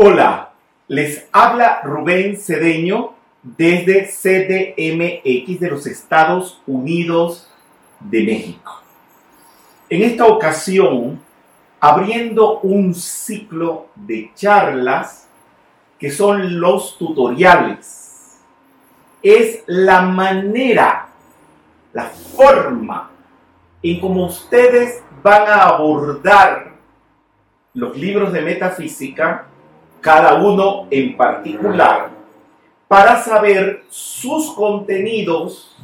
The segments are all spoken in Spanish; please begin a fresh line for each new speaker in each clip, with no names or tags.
Hola, les habla Rubén Cedeño desde CDMX de los Estados Unidos de México. En esta ocasión, abriendo un ciclo de charlas que son los tutoriales. Es la manera, la forma en cómo ustedes van a abordar los libros de metafísica, cada uno en particular, para saber sus contenidos,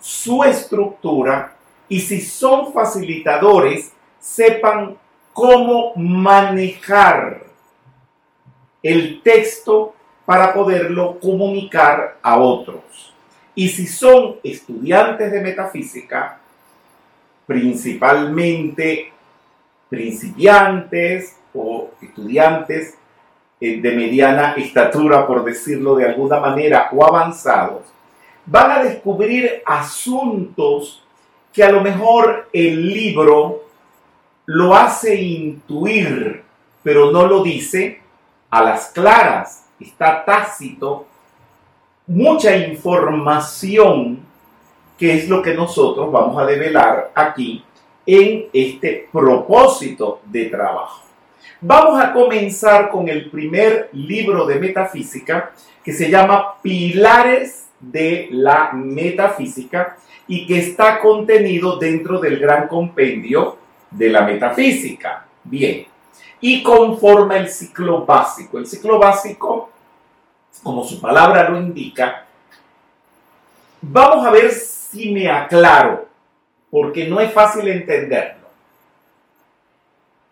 su estructura y si son facilitadores, sepan cómo manejar el texto para poderlo comunicar a otros. Y si son estudiantes de metafísica, principalmente principiantes o estudiantes eh, de mediana estatura, por decirlo de alguna manera, o avanzados, van a descubrir asuntos que a lo mejor el libro lo hace intuir, pero no lo dice a las claras, está tácito, mucha información que es lo que nosotros vamos a develar aquí en este propósito de trabajo. Vamos a comenzar con el primer libro de metafísica que se llama Pilares de la Metafísica y que está contenido dentro del gran compendio de la metafísica. Bien, y conforma el ciclo básico. El ciclo básico, como su palabra lo indica, vamos a ver si me aclaro, porque no es fácil entenderlo.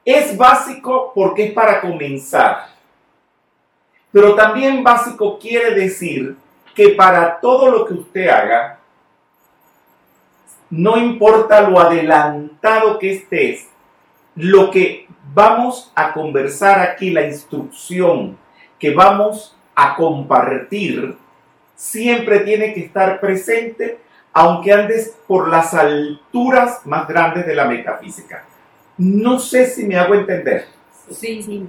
Es básico porque es para comenzar. Pero también básico quiere decir que para todo lo que usted haga, no importa lo adelantado que estés, lo que vamos a conversar aquí, la instrucción que vamos a compartir, siempre tiene que estar presente, aunque andes por las alturas más grandes de la metafísica. No sé si me hago entender.
Sí, sí,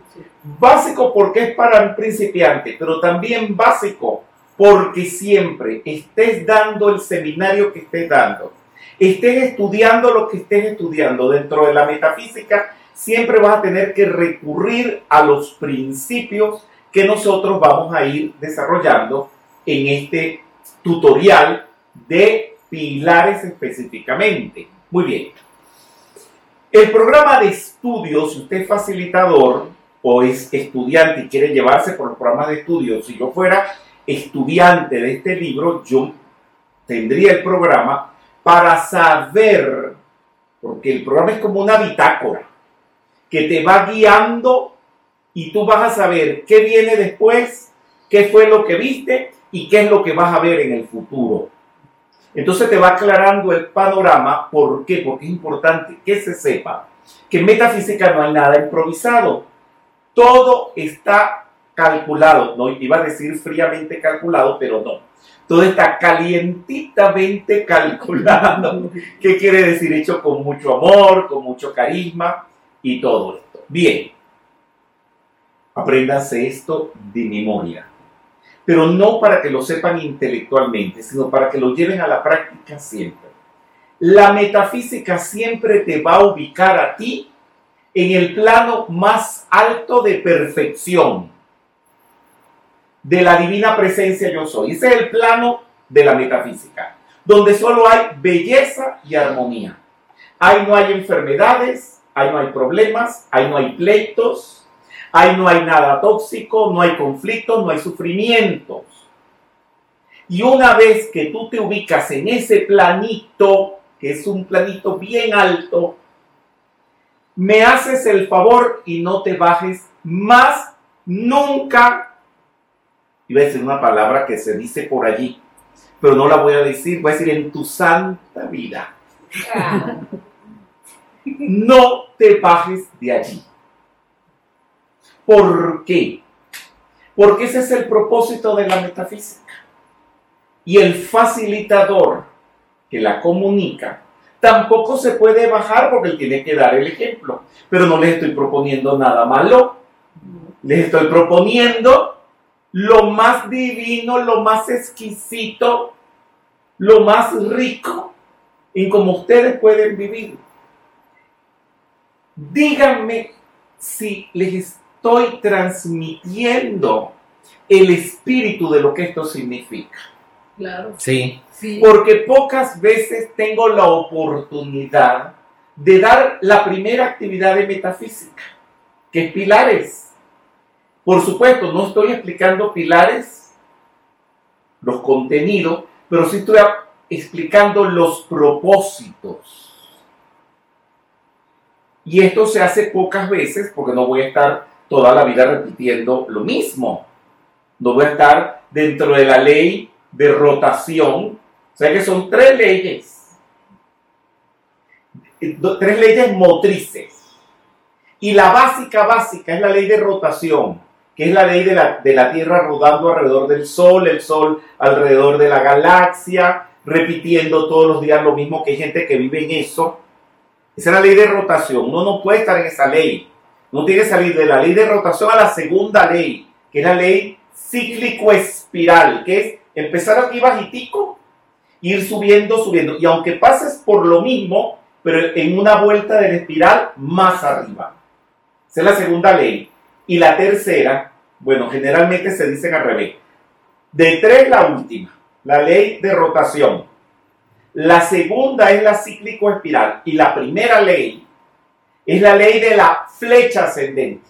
Básico porque es para un principiante, pero también básico porque siempre estés dando el seminario que estés dando, estés estudiando lo que estés estudiando dentro de la metafísica, siempre vas a tener que recurrir a los principios que nosotros vamos a ir desarrollando en este tutorial de pilares específicamente. Muy bien. El programa de estudios, si usted es facilitador o es estudiante y quiere llevarse por los programas de estudios, si yo fuera estudiante de este libro, yo tendría el programa para saber, porque el programa es como una bitácora, que te va guiando y tú vas a saber qué viene después, qué fue lo que viste y qué es lo que vas a ver en el futuro. Entonces te va aclarando el panorama. ¿Por qué? Porque es importante que se sepa que en metafísica no hay nada improvisado. Todo está calculado. No iba a decir fríamente calculado, pero no. Todo está calientitamente calculado. ¿Qué quiere decir? Hecho con mucho amor, con mucho carisma y todo esto. Bien. Apréndanse esto de memoria pero no para que lo sepan intelectualmente, sino para que lo lleven a la práctica siempre. La metafísica siempre te va a ubicar a ti en el plano más alto de perfección, de la divina presencia yo soy. Ese es el plano de la metafísica, donde solo hay belleza y armonía. Ahí no hay enfermedades, ahí no hay problemas, ahí no hay pleitos, Ahí no hay nada tóxico, no hay conflictos, no hay sufrimientos. Y una vez que tú te ubicas en ese planito, que es un planito bien alto, me haces el favor y no te bajes más nunca. Iba a decir una palabra que se dice por allí, pero no la voy a decir, voy a decir en tu santa vida. Ah. No te bajes de allí. ¿Por qué? Porque ese es el propósito de la metafísica. Y el facilitador que la comunica tampoco se puede bajar porque él tiene que dar el ejemplo. Pero no les estoy proponiendo nada malo. les estoy proponiendo lo más divino, lo más exquisito, lo más rico en cómo ustedes pueden vivir. Díganme si les estoy transmitiendo el espíritu de lo que esto significa.
Claro.
Sí.
Sí.
Porque pocas veces tengo la oportunidad de dar la primera actividad de metafísica, que es pilares. Por supuesto, no estoy explicando pilares, los contenidos, pero sí estoy explicando los propósitos. Y esto se hace pocas veces porque no voy a estar toda la vida repitiendo lo mismo. No voy a estar dentro de la ley de rotación. O sea que son tres leyes. Eh, Tres leyes motrices. Y la básica, básica es la ley de rotación, que es la ley de la, de la Tierra rodando alrededor del Sol, el Sol alrededor de la galaxia, repitiendo todos los días lo mismo que hay gente que vive en eso. Esa es la ley de rotación. Uno no puede estar en esa ley. Uno tiene que salir de la ley de rotación a la segunda ley, que es la ley cíclico-espiral, que es empezar aquí bajitico, ir subiendo, subiendo. Y aunque pases por lo mismo, pero en una vuelta de la espiral más arriba. Esa es la segunda ley. Y la tercera, bueno, generalmente se dicen al revés. De tres, la última, la ley de rotación. La segunda es la cíclico espiral. Y la primera ley es la ley de la flecha ascendente.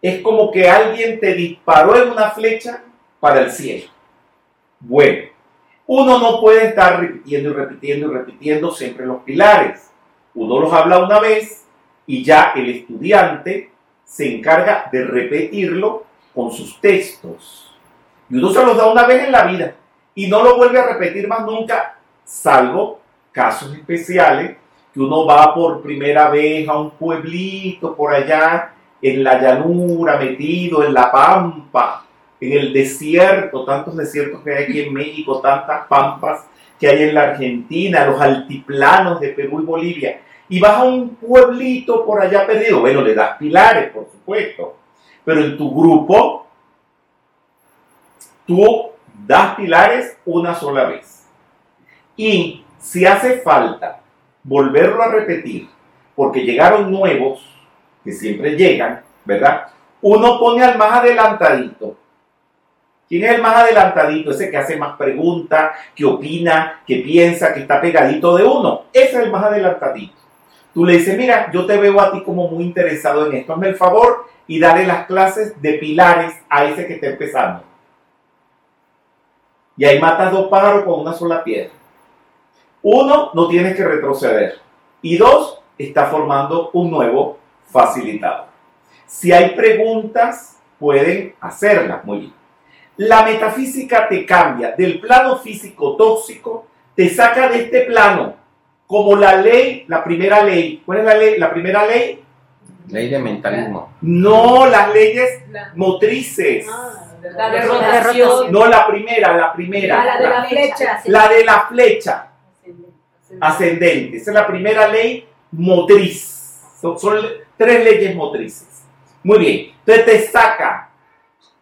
Es como que alguien te disparó en una flecha para el cielo. Bueno, uno no puede estar repitiendo y repitiendo y repitiendo siempre los pilares. Uno los habla una vez y ya el estudiante se encarga de repetirlo con sus textos. Y uno se los da una vez en la vida y no lo vuelve a repetir más nunca, salvo casos especiales que uno va por primera vez a un pueblito por allá en la llanura, metido en la pampa, en el desierto, tantos desiertos que hay aquí en México, tantas pampas que hay en la Argentina, los altiplanos de Perú y Bolivia, y vas a un pueblito por allá perdido, bueno, le das pilares, por supuesto, pero en tu grupo, tú das pilares una sola vez. Y si hace falta volverlo a repetir, porque llegaron nuevos, que siempre llegan, ¿verdad? Uno pone al más adelantadito. ¿Quién es el más adelantadito? Ese que hace más preguntas, que opina, que piensa, que está pegadito de uno. Ese es el más adelantadito. Tú le dices, mira, yo te veo a ti como muy interesado en esto. Hazme el favor y dale las clases de pilares a ese que está empezando. Y ahí matas dos pájaros con una sola piedra. Uno, no tienes que retroceder. Y dos, está formando un nuevo facilitador. Si hay preguntas, pueden hacerlas. Muy bien. La metafísica te cambia del plano físico tóxico, te saca de este plano, como la ley, la primera ley. ¿Cuál es la ley? La primera ley.
Ley de mentalismo.
No, las leyes
La,
motrices.
la de rotación.
No, la primera, la primera.
Ah, la de la flecha.
La de la flecha ascendente. Esa es la primera ley motriz. Son, tres leyes motrices. Muy bien. Entonces te saca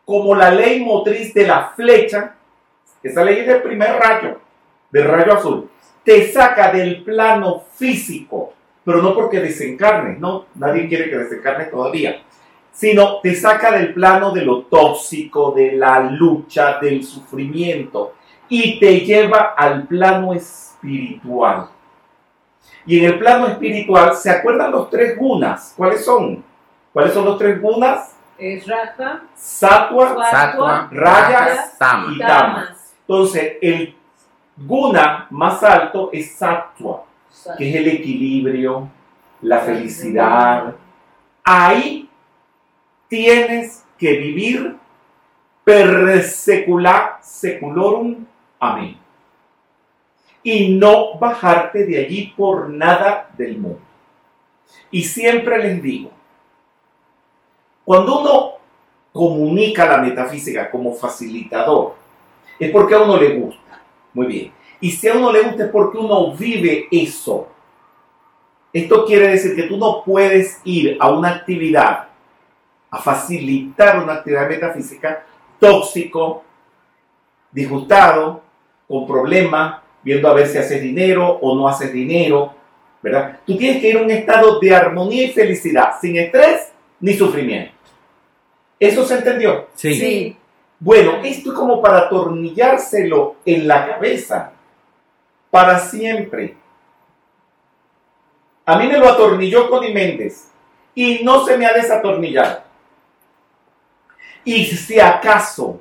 como la ley motriz de la flecha. Esa ley es del primer rayo, del rayo azul. Te saca del plano físico, pero no porque desencarnes, no, nadie quiere que desencarnes todavía, sino te saca del plano de lo tóxico, de la lucha, del sufrimiento, y te lleva al plano espiritual. Y en el plano espiritual, ¿se acuerdan los tres gunas? ¿Cuáles son? ¿Cuáles son los tres gunas?
Es raja,
Rajas,
Tama.
y Tamas. Entonces, el guna más alto es Sattva, que es el equilibrio, la felicidad. Ahí tienes que vivir per secula seculorum. Amén. Y no bajarte de allí por nada del mundo. Y siempre les digo, cuando uno comunica la metafísica como facilitador, es porque a uno le gusta. Muy bien. Y si a uno le gusta es porque uno vive eso. Esto quiere decir que tú no puedes ir a una actividad a facilitar una actividad metafísica tóxico, disgustado, con problemas, viendo a ver si haces dinero o no haces dinero, ¿verdad? Tú tienes que ir a un estado de armonía y felicidad, sin estrés ni sufrimiento. ¿Eso se entendió?
Sí.
Bueno, esto es como para atornillárselo en la cabeza, para siempre. A mí me lo atornilló Connie Méndez y no se me ha desatornillado. Y si acaso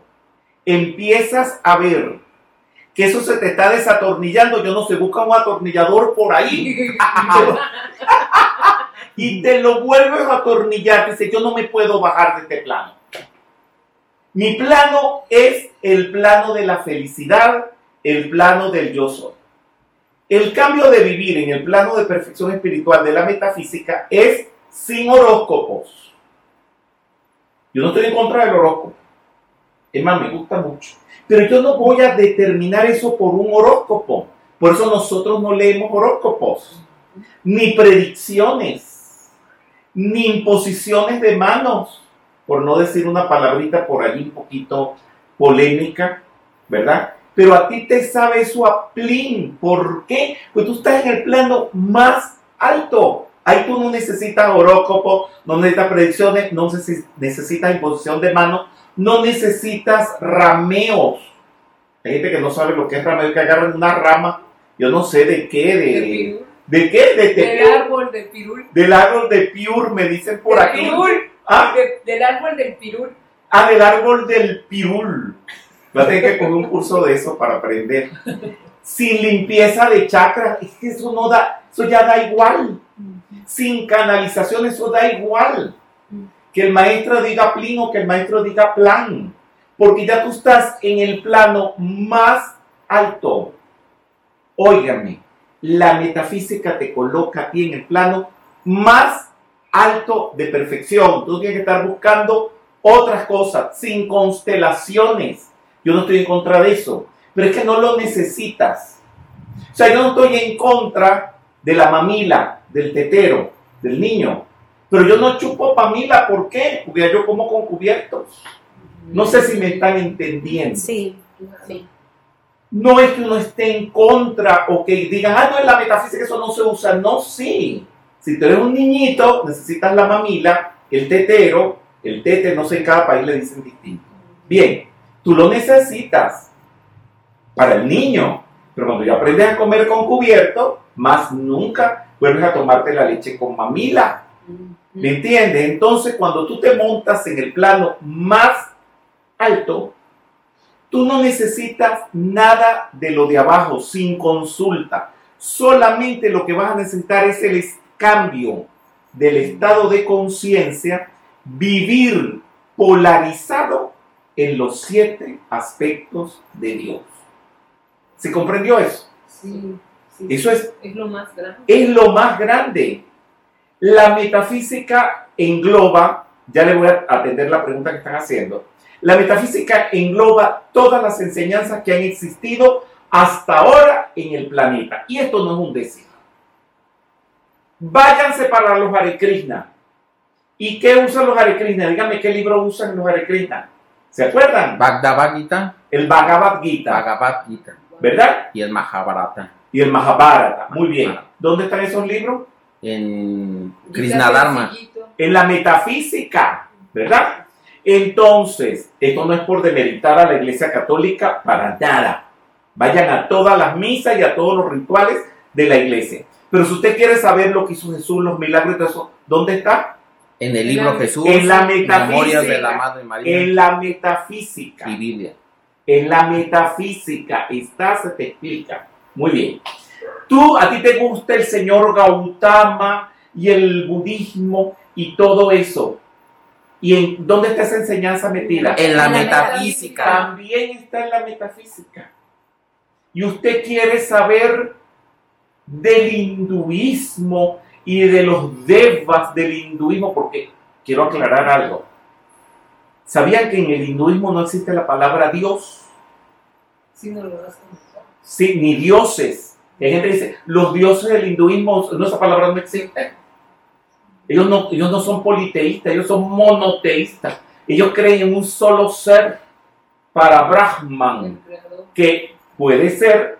empiezas a ver que eso se te está desatornillando, yo no sé, busca un atornillador por ahí y te lo vuelves a atornillar. Dice, yo no me puedo bajar de este plano. Mi plano es el plano de la felicidad, el plano del yo soy. El cambio de vivir en el plano de perfección espiritual de la metafísica es sin horóscopos. Yo no estoy en contra del horóscopo. Es más, me gusta mucho. Pero yo no voy a determinar eso por un horóscopo. Por eso nosotros no leemos horóscopos, ni predicciones, ni imposiciones de manos, por no decir una palabrita por allí un poquito polémica, ¿verdad? Pero a ti te sabe eso a plin. ¿Por qué? Pues tú estás en el plano más alto. Ahí tú no necesitas horóscopo, no necesitas predicciones, no necesitas imposición de manos, no necesitas rameos. Hay gente que no sabe lo que es rameo, que agarran una rama, yo no sé de qué, de... ¿De qué? De
del árbol de pirul.
Del árbol de piur, me dicen por
De
aquí.
pirul.
Ah,
De- del árbol del pirul.
ah, del árbol del pirul. Va a tener que coger un curso de eso para aprender. Sin limpieza de chakras, es que eso no da, eso ya da igual. Sin canalización, eso da igual. Que el maestro diga plin o que el maestro diga plan. Porque ya tú estás en el plano más alto. Óigame, la metafísica te coloca a ti en el plano más alto de perfección. Tú tienes que estar buscando otras cosas, sin constelaciones. Yo no estoy en contra de eso, pero es que no lo necesitas. O sea, yo no estoy en contra de la mamila, del tetero, del niño. Pero yo no chupo mamila, ¿por qué? Porque ya yo como con cubiertos. No sé si me están entendiendo.
Sí.
Sí.
No es que uno esté en contra o que digan, ah, no, en la metafísica eso no se usa. No, sí. Si tú eres un niñito, necesitas la mamila, el tetero, el tete, no sé, en cada país le dicen distinto. Bien, tú lo necesitas para el niño, pero cuando ya aprendes a comer con cubierto, más nunca vuelves a tomarte la leche con mamila. ¿Me entiendes? Entonces, cuando tú te montas en el plano más alto, tú no necesitas nada de lo de abajo, sin consulta. Solamente lo que vas a necesitar es el cambio del estado de conciencia, vivir polarizado en los siete aspectos de Dios. ¿Se comprendió eso?
Sí. sí.
Eso es
Es lo más grande.
es lo más grande. La metafísica engloba, ya le voy a atender la pregunta que están haciendo, la metafísica engloba todas las enseñanzas que han existido hasta ahora en el planeta. Y esto no es un decir. Váyanse para los Hare Krishna. ¿Y qué usan los Hare Krishna? Dígame qué libro usan los Hare Krishna. ¿Se acuerdan?
Bhagavad Gita,
El Bhagavad Gita,
Bhagavad Gita
¿verdad?
y el Mahabharata
Y el Mahabharata. Muy bien. ¿Dónde están esos libros?
En Krishna Dharma.
Sencillito.
en la metafísica, ¿verdad? Entonces, esto no es por demeritar a la Iglesia Católica para nada. Vayan a todas las misas y a todos los rituales de la Iglesia. Pero si usted quiere saber lo que hizo Jesús, los milagros y todo eso, ¿dónde está?
En el libro Jesús,
en la
Memorias
metafísica.
de la Madre María
En la metafísica.
y Biblia.
En la metafísica está, se te explica. Muy bien. Tú, a ti te gusta el señor Gautama y el budismo y todo eso. ¿Y en dónde está esa enseñanza metida?
En la
En la
metafísica.
También está en la metafísica. Y usted quiere saber del hinduismo y de los devas del hinduismo, porque quiero aclarar algo. ¿Sabían que en el hinduismo no existe la palabra Dios?
Sí, no lo
Sí, ni dioses. Y hay gente que dice, los dioses del hinduismo, no, esa palabra no existe. Ellos no, ellos no son politeístas, ellos son monoteístas. Ellos creen en un solo ser para Brahman, que puede ser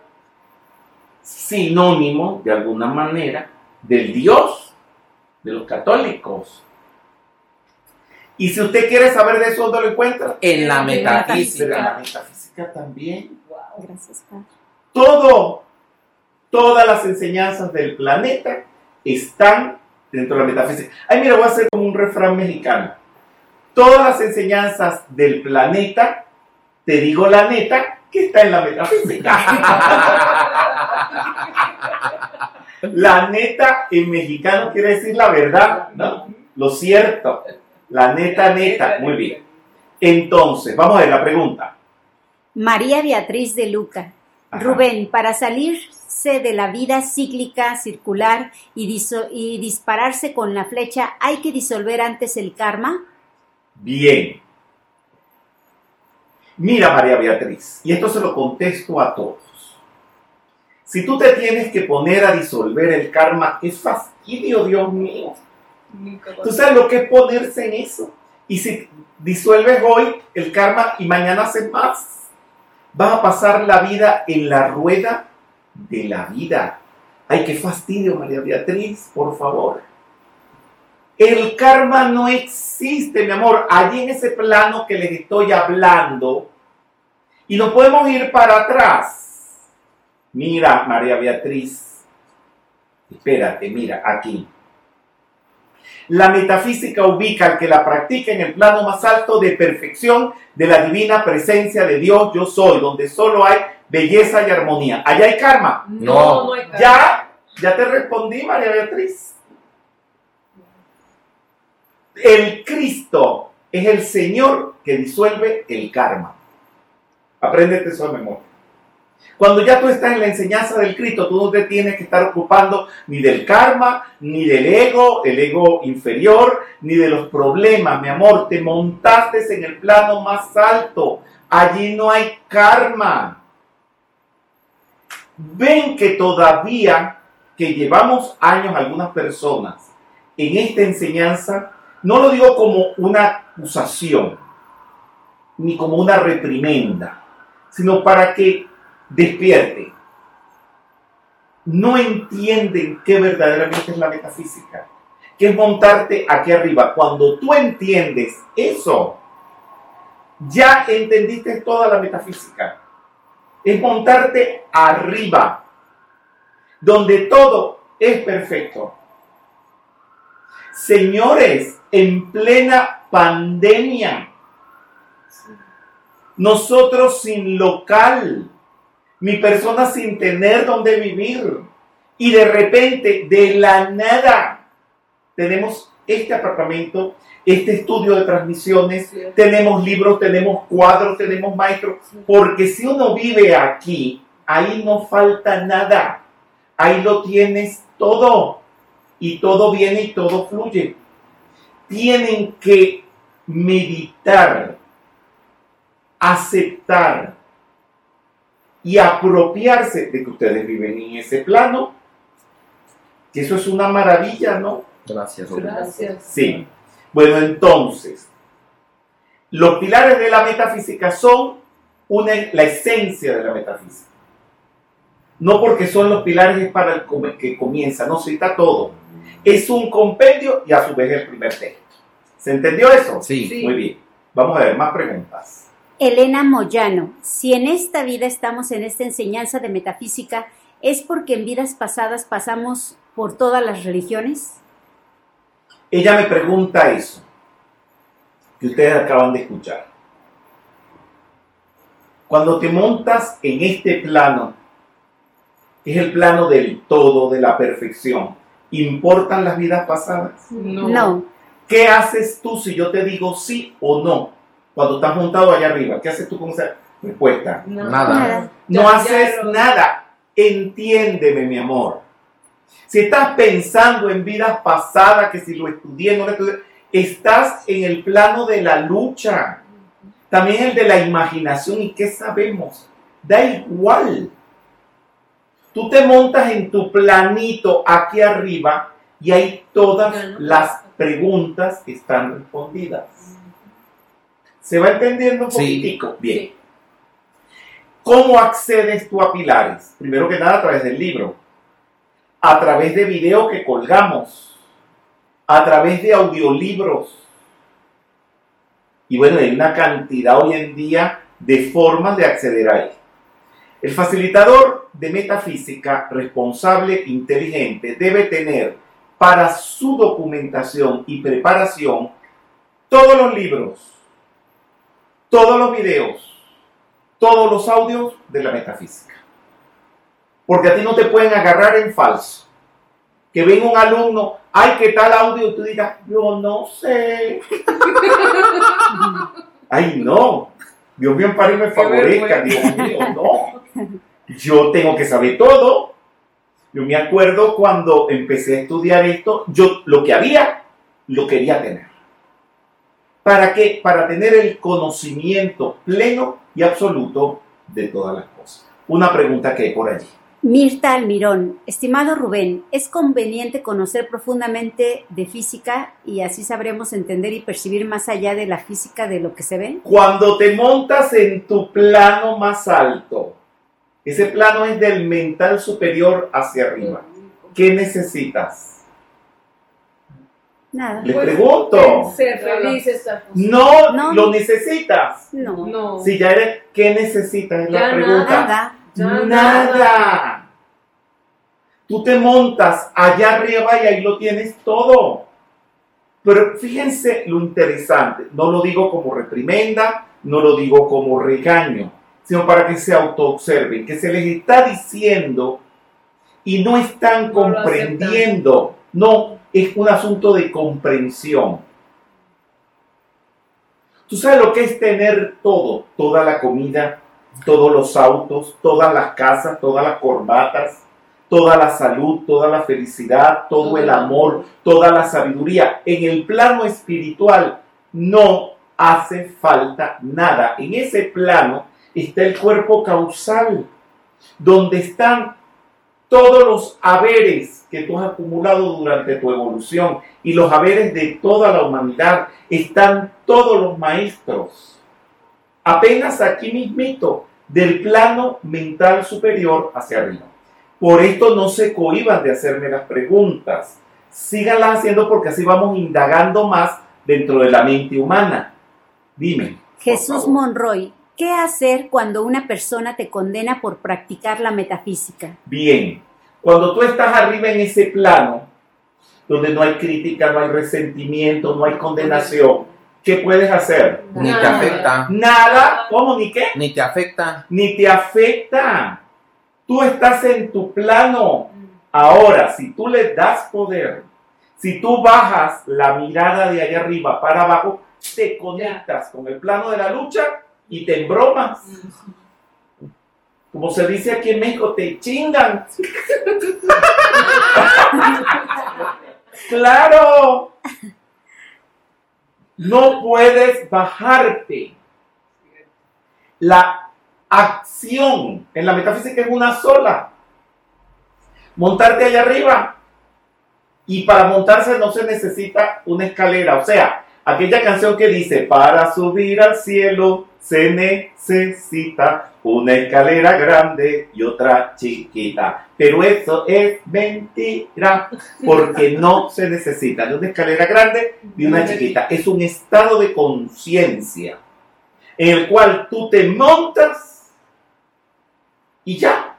sinónimo de alguna manera del Dios de los católicos. Y si usted quiere saber de eso, ¿dónde lo encuentra?
En la
En
metafísica.
la metafísica también.
Wow.
Gracias, Padre.
Todo, todas las enseñanzas del planeta están dentro de la metafísica. Ay, mira, voy a hacer como un refrán mexicano. Todas las enseñanzas del planeta, te digo la neta, que está en la metafísica. La neta en mexicano quiere decir la verdad, ¿no? Lo cierto. La neta, neta. Muy bien. Entonces, vamos a ver la pregunta.
María Beatriz de Luca.
Ajá.
Rubén, para salirse de la vida cíclica, circular y, diso- y dispararse con la flecha, ¿hay que disolver antes el karma?
Bien. Mira, María Beatriz, y esto se lo contesto a todos. Si tú te tienes que poner a disolver el karma, qué fastidio, Dios mío. Tú sabes lo que es ponerse en eso. Y si disuelves hoy el karma y mañana haces más, vas a pasar la vida en la rueda de la vida. Ay, qué fastidio, María Beatriz, por favor. El karma no existe, mi amor. Allí en ese plano que les estoy hablando. Y no podemos ir para atrás. Mira, María Beatriz. Espérate, mira, aquí. La metafísica ubica al que la practica en el plano más alto de perfección de la divina presencia de Dios yo soy, donde solo hay belleza y armonía. Allá hay karma.
No, no hay karma.
Ya, ya te respondí, María Beatriz. El Cristo es el Señor que disuelve el karma. Apréndete eso de memoria. Cuando ya tú estás en la enseñanza del Cristo, tú no te tienes que estar ocupando ni del karma, ni del ego, el ego inferior, ni de los problemas, mi amor. Te montaste en el plano más alto. Allí no hay karma. Ven que todavía que llevamos años algunas personas en esta enseñanza, no lo digo como una acusación, ni como una reprimenda, sino para que despierte. No entienden qué verdaderamente es la metafísica, que es montarte aquí arriba. Cuando tú entiendes eso, ya entendiste toda la metafísica. Es montarte arriba, donde todo es perfecto. Señores, en plena pandemia, nosotros sin local, mi persona sin tener donde vivir, y de repente, de la nada, tenemos este apartamento, este estudio de transmisiones, tenemos libros, tenemos cuadros, tenemos maestros, porque si uno vive aquí, ahí no falta nada. Ahí lo tienes todo. Y todo viene y todo fluye. Tienen que meditar, aceptar y apropiarse de que ustedes viven en ese plano. Que eso es una maravilla, ¿no?
Gracias.
Gracias.
Sí. Bueno, entonces, los pilares de la metafísica son una, la esencia de la metafísica. No porque son los pilares es para el que comienza, no cita todo. Es un compendio y a su vez el primer texto. ¿Se entendió eso?
Sí.
Sí.
Muy bien. Vamos a ver más preguntas.
Elena Moyano, si en esta vida estamos en esta enseñanza de metafísica, ¿es porque en vidas pasadas pasamos por todas las religiones?
Ella me pregunta eso, que ustedes acaban de escuchar. Cuando te montas en este plano, que es el plano del todo, de la perfección, ¿importan las vidas pasadas?
No.
No.
¿Qué haces tú si yo te digo sí o no? Cuando estás montado allá arriba, ¿qué haces tú con esa respuesta?
No.
Nada.
Nada.
No
Ya-
haces
ya
nada. Entiéndeme, mi amor. Si estás pensando en vidas pasadas, que si lo estudié, no lo estudié, estás en el plano de la lucha. También el de la imaginación. ¿Y qué sabemos? Da igual. Tú te montas en tu planito aquí arriba y ahí todas las preguntas están respondidas. ¿Se va entendiendo un
Sí.
poquitico? Bien.
Sí.
¿Cómo accedes tú a Pilares? Primero que nada a través del libro, a través de video que colgamos, a través de audiolibros. Y bueno, hay una cantidad hoy en día de formas de acceder a él. El facilitador de metafísica responsable, inteligente, debe tener para su documentación y preparación todos los libros, todos los videos, todos los audios de la metafísica. Porque a ti no te pueden agarrar en falso. Que venga un alumno, ay, ¿qué tal audio? Y tú digas, yo no sé. ay, no. Dios mío, y me favorezca. Dios mío, no. Yo tengo que saber todo. Yo me acuerdo cuando empecé a estudiar esto, yo lo que había, lo quería tener. ¿Para qué? Para tener el conocimiento pleno y absoluto de todas las cosas. Una pregunta que hay por allí.
Mirta Almirón, estimado Rubén, ¿es conveniente conocer profundamente de física y así sabremos entender y percibir más allá de la física de lo que se ve?
Cuando te montas en tu plano más alto, ese plano es del mental superior hacia arriba. ¿Qué necesitas?
Nada.
Le
Pues,
pregunto.
Ser feliz.
No,
No.
lo necesitas.
No,
No.
Si ya eres, ¿qué necesitas? Es la pregunta.
nada.
Ya
Nada.
nada.
Tú te montas allá arriba y ahí lo tienes todo. Pero fíjense lo interesante. No lo digo como reprimenda, no lo digo como regaño, sino para que se autoobserven, que se les está diciendo y no están
No
comprendiendo. No, es un asunto de comprensión. Tú sabes lo que es tener todo, toda la comida, todos los autos, todas las casas, todas las corbatas, toda la salud, toda la felicidad, todo el amor, toda la sabiduría. En el plano espiritual no hace falta nada. En ese plano está el cuerpo causal, donde están todos los haberes que tú has acumulado durante tu evolución y los haberes de toda la humanidad. Están todos los maestros. Apenas aquí mismito, del plano mental superior hacia arriba. Por esto no se cohiban de hacerme las preguntas. Síganlas haciendo porque así vamos indagando más dentro de la mente humana. Dime.
Jesús. Monroy, ¿qué hacer cuando una persona te condena por practicar la metafísica?
Bien, cuando tú estás arriba en ese plano, donde no hay crítica, no hay resentimiento, no hay condenación, ¿qué puedes hacer?
Ni te afecta.
Nada, ¿cómo ni qué?
Ni te afecta.
Ni te afecta. Tú estás en tu plano. Ahora, si tú le das poder, si tú bajas la mirada de allá arriba para abajo, te conectas con el plano de la lucha y te embromas. Como se dice aquí en México, te chingan. claro. No puedes bajarte. La acción en la metafísica es una sola. Montarte allá arriba. Y para montarse no se necesita una escalera. O sea, aquella canción que dice, para subir al cielo se necesita una escalera grande y otra chiquita. Pero eso es mentira, porque no se necesita de una escalera grande ni una chiquita. Es un estado de conciencia en el cual tú te montas y ya.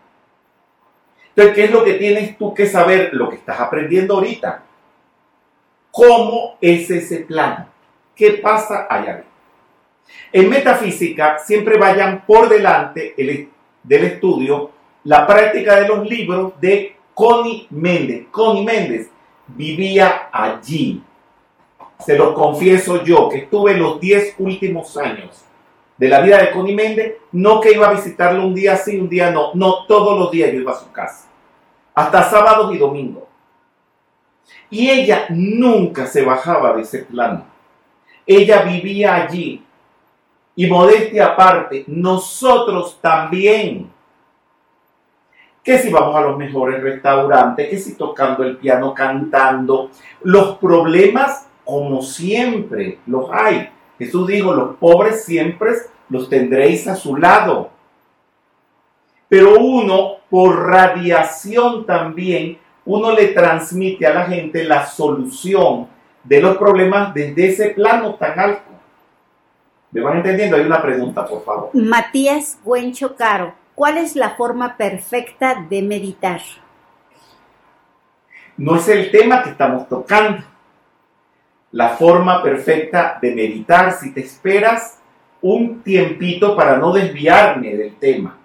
Entonces, ¿qué es lo que tienes tú que saber? Lo que estás aprendiendo ahorita. ¿Cómo es ese plano? ¿Qué pasa allá? En metafísica siempre vayan por delante el- del estudio la práctica de los libros de Connie Méndez. Connie Méndez vivía allí. Se lo confieso yo, que estuve los 10 últimos años de la vida de Connie Méndez, no que iba a visitarlo un día sí, un día no, no, todos los días yo iba a su casa, hasta sábados y domingos. Y ella nunca se bajaba de ese plano. Ella vivía allí. Y modestia aparte, nosotros también. que si vamos a los mejores restaurantes, que si tocando el piano, cantando. Los problemas, como siempre, los hay. Jesús dijo, los pobres siempre los tendréis a su lado. Pero uno, por radiación también, uno le transmite a la gente la solución de los problemas desde ese plano tan alto. ¿Me van entendiendo? Hay una pregunta, por favor.
Matías Güencho Caro, ¿cuál es la forma perfecta de meditar?
No es el tema que estamos tocando. La forma perfecta de meditar, si te esperas un tiempito para no desviarme del tema,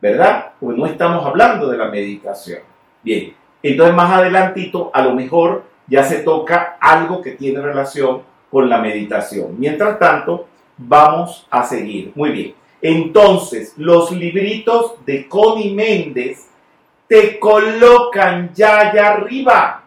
¿verdad? Porque no estamos hablando de la meditación. Bien, entonces más adelantito a lo mejor ya se toca algo que tiene relación con la meditación. Mientras tanto, vamos a seguir. Muy bien. Entonces, los libritos de Connie Méndez te colocan ya allá arriba.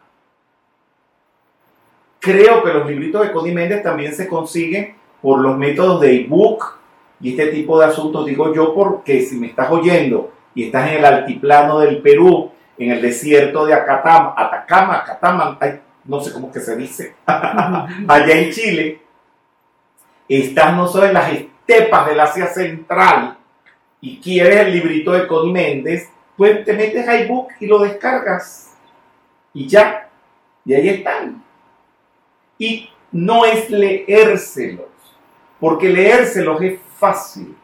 Creo que los libritos de Connie Méndez también se consiguen por los métodos de ebook y este tipo de asuntos. Digo yo porque si me estás oyendo y estás en el altiplano del Perú, en el desierto de Atacama, Atacama, Atacama, no sé cómo que se dice, allá en Chile, estás no solo en las estepas del Asia Central y quieres el librito de Connie Méndez, pues te metes a ebook y lo descargas y ya, y ahí están. Y no es leérselos, porque leérselos es fácil,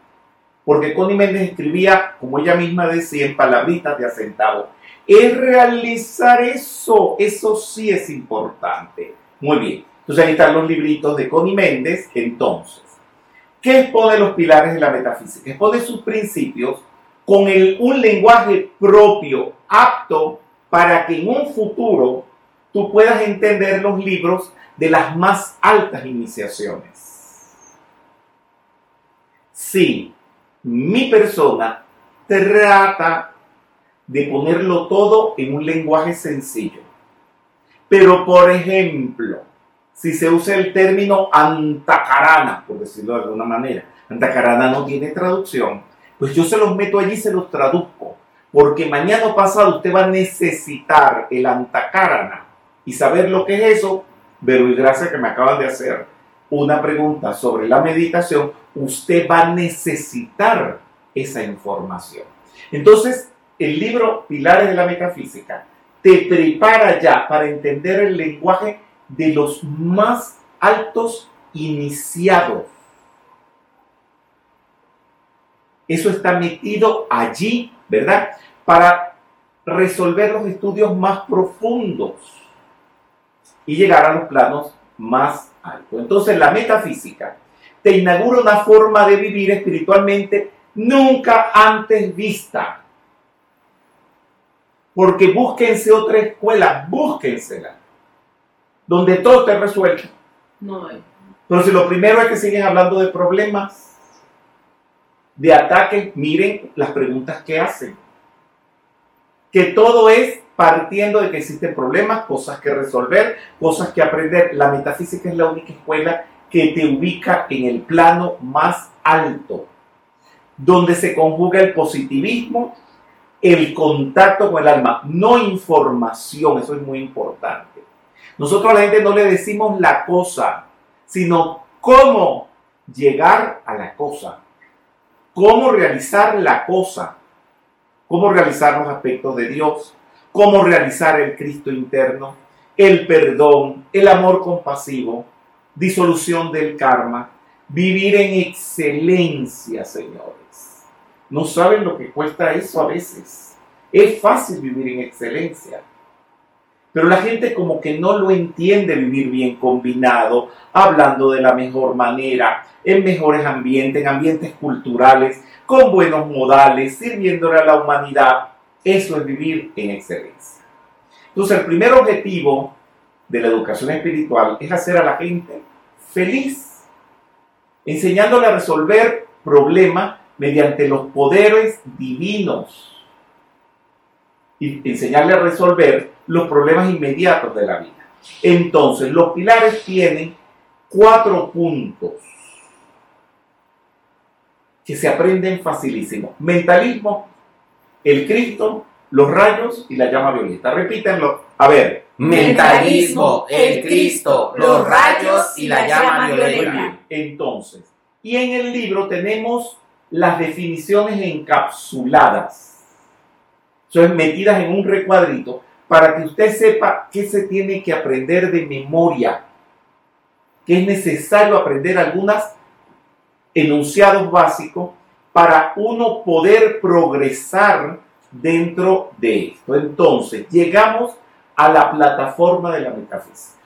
porque Connie Méndez escribía, como ella misma decía, en palabritas de acentavo. Es realizar eso, eso sí es importante. Muy bien. Entonces ahí están los libritos de Connie Méndez. Entonces, ¿qué expone los pilares de la metafísica? Expone sus principios con un lenguaje propio, apto para que en un futuro tú puedas entender los libros de las más altas iniciaciones. Sí, mi persona trata de ponerlo todo en un lenguaje sencillo. Pero, por ejemplo, si se usa el término antacarana, por decirlo de alguna manera, antacarana no tiene traducción, pues yo se los meto allí y se los traduzco, porque mañana pasado usted va a necesitar el antacarana. Y saber lo que es eso, pero y gracias que me acaban de hacer una pregunta sobre la meditación, usted va a necesitar esa información. Entonces, el libro Pilares de la Metafísica te prepara ya para entender el lenguaje de los más altos iniciados. Eso está metido allí, ¿verdad? Para resolver los estudios más profundos y llegar a los planos más altos. Entonces la metafísica te inaugura una forma de vivir espiritualmente nunca antes vista. Porque búsquense otra escuela, búsquensela donde todo esté resuelto.
No hay.
Pero si lo primero es que siguen hablando de problemas, de ataques, miren las preguntas que hacen. Que todo es partiendo de que existen problemas, cosas que resolver, cosas que aprender. La metafísica es la única escuela que te ubica en el plano más alto, donde se conjuga el positivismo, el contacto con el alma, no información, eso es muy importante. Nosotros a la gente no le decimos la cosa, sino cómo llegar a la cosa, cómo realizar la cosa, cómo realizar los aspectos de Dios, cómo realizar el Cristo interno, el perdón, el amor compasivo, disolución del karma, vivir en excelencia, señores. No saben lo que cuesta eso a veces. Es fácil vivir en excelencia. Pero la gente como que no lo entiende vivir bien combinado, hablando de la mejor manera, en mejores ambientes, en ambientes culturales, con buenos modales, sirviéndole a la humanidad. Eso es vivir en excelencia. Entonces el primer objetivo de la educación espiritual es hacer a la gente feliz, enseñándole a resolver problemas mediante los poderes divinos y enseñarle a resolver los problemas inmediatos de la vida. Entonces, los pilares tienen cuatro puntos que se aprenden facilísimo. Mentalismo, el Cristo, los rayos y la llama violeta. Repítanlo. A ver.
Mentalismo, el Cristo, los rayos y la llama
Muy
violeta.
bien. Entonces, y en el libro tenemos las definiciones encapsuladas. Son metidas en un recuadrito para que usted sepa qué se tiene que aprender de memoria, que es necesario aprender algunas enunciados básicos para uno poder progresar dentro de esto. Entonces, llegamos a la plataforma de la metafísica.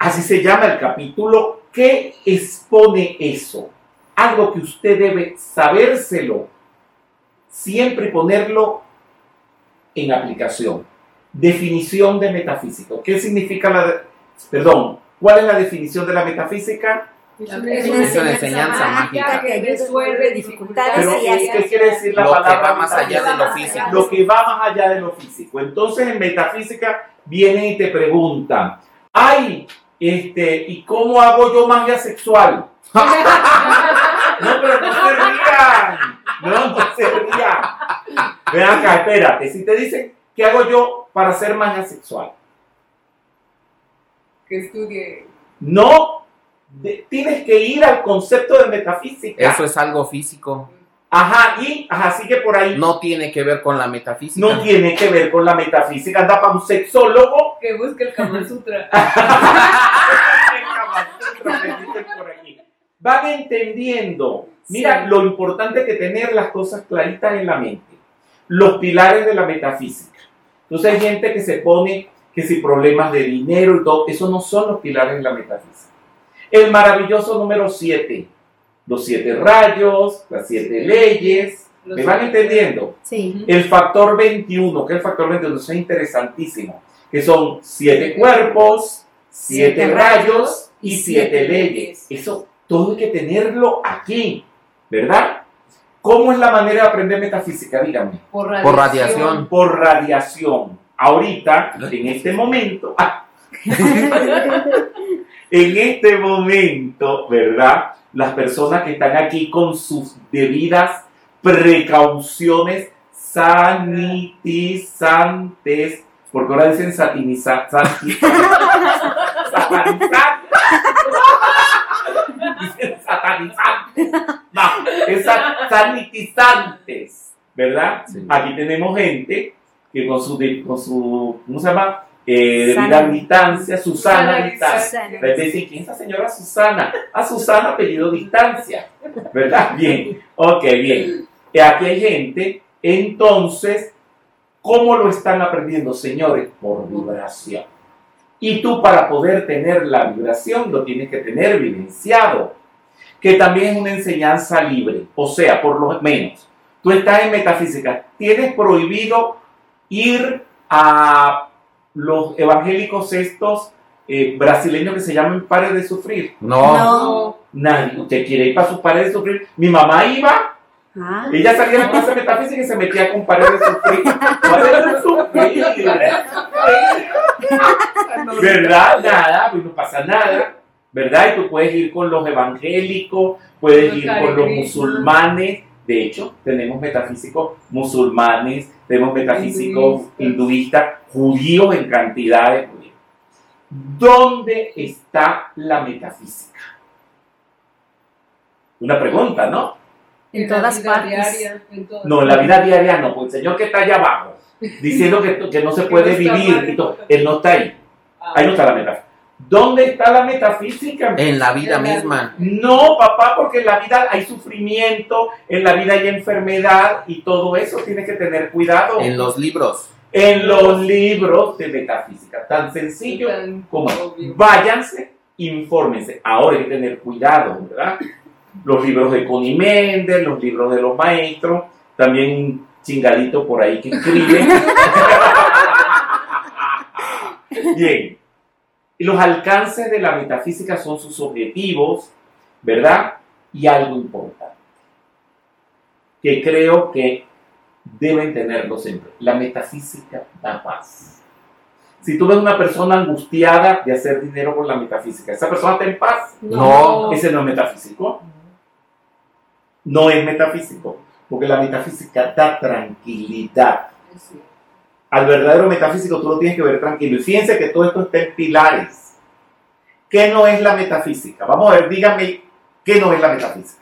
Así se llama el capítulo. ¿Qué expone eso? Algo que usted debe sabérselo siempre y ponerlo en aplicación. Definición de metafísico. ¿Qué significa la... de- Perdón, ¿cuál es la definición de la metafísica?
Es
Es
una
una
enseñanza
enseñanza
mágica
mágica que resolver dificultades
Pero, ¿qué quiere decir la
Lo que
palabra
va más allá de lo físico.
Lo que va más allá de lo físico. Entonces, en metafísica vienen y te preguntan, ay, este, ¿y cómo hago yo magia sexual? No, pero no se rían. No, no se rían. Ven acá, espérate. Si te dicen, ¿qué hago yo para hacer magia sexual?
que estudie.
No, de- tienes que ir al concepto de metafísica.
Eso es algo físico.
Ajá, y ajá, sigue por ahí.
No tiene que ver con la metafísica.
No tiene que ver con la metafísica. Anda para un sexólogo.
Que busque el Kama Sutra.
Van entendiendo. Mira,
Sí.
lo importante que tener las cosas claritas en la mente. Los pilares de la metafísica. Entonces hay gente que se pone que si problemas de dinero y todo, eso no son los pilares de la metafísica. El maravilloso número 7. Los siete rayos, las siete leyes.
Los
¿Me van
siete-
entendiendo?
Sí.
El factor 21, que es el factor 21, eso es interesantísimo, que son siete cuerpos, siete
Siete
rayos y
y
siete
siete
leyes.
leyes.
Eso todo hay que tenerlo aquí, ¿verdad? ¿Cómo es la manera de aprender metafísica? Dígame.
Por radiación.
Por radiación.
Por radiación. Ahorita, en este momento, ah, en este momento, ¿verdad? Las personas que están aquí con sus debidas precauciones sanitizantes, porque ahora dicen satinizantes, satanizantes. Dicen satanizantes. No, es sa- sanitizantes, ¿verdad?
Sí.
Aquí tenemos gente que con su, con su ¿cómo se llama? Eh, distancia, Susana
Susana
distancia.
Susana.
Les dicen, ¿quién es esa señora Susana? A Susana apellido distancia, ¿verdad? Bien, ok, bien. Aquí hay gente, entonces, ¿cómo lo están aprendiendo, señores? Por vibración. Y tú para poder tener la vibración lo tienes que tener vivenciado, que también es una enseñanza libre. O sea, por lo menos, tú estás en metafísica, tienes prohibido ir a los evangélicos estos eh, brasileños que se llaman pares de sufrir.
No.
No.
Nadie, usted quiere ir para sus pares de sufrir. Mi mamá iba,
Ah.
ella salía de la clase de metafísica y se metía con pares de sufrir. Pares de sufrir. ¿Verdad? Nada, pues no pasa nada. ¿Verdad? Y tú puedes ir con los evangélicos, puedes
Los
ir con los musulmanes. De hecho, tenemos metafísicos musulmanes, tenemos metafísicos hinduistas, judíos en cantidades. judíos. ¿Dónde está la metafísica? Una pregunta, ¿no?
En
la
todas
vida
partes.
diaria, en todas
No, en la vida diaria no, pues el señor que está allá abajo, diciendo que, que no se puede vivir,
mal.
y todo, él no está ahí.
Ah,
Ahí no está la metafísica. ¿Dónde está la metafísica?
En la vida
En la-
misma.
No, papá, porque en la vida hay sufrimiento, en la vida hay enfermedad y todo eso tiene que tener cuidado.
En los libros.
En los libros de metafísica, tan sencillo
tan
como
obvio.
váyanse, infórmense. Ahora hay que tener cuidado, ¿verdad? Los libros de Connie Méndez, los libros de los maestros, también un chingadito por ahí que escribe. Bien. Y los alcances de la metafísica son sus objetivos, ¿verdad? Y algo importante, que creo que deben tenerlo siempre. La metafísica da paz. Si tú ves una persona angustiada de hacer dinero con la metafísica, ¿esa persona está en paz?
No.
Ese no es metafísico. No es metafísico. Porque la metafísica da tranquilidad.
Sí.
Al verdadero metafísico tú lo tienes que ver tranquilo. Y fíjense que todo esto está en pilares. ¿Qué no es la metafísica? Vamos a ver, díganme, ¿qué no es la metafísica?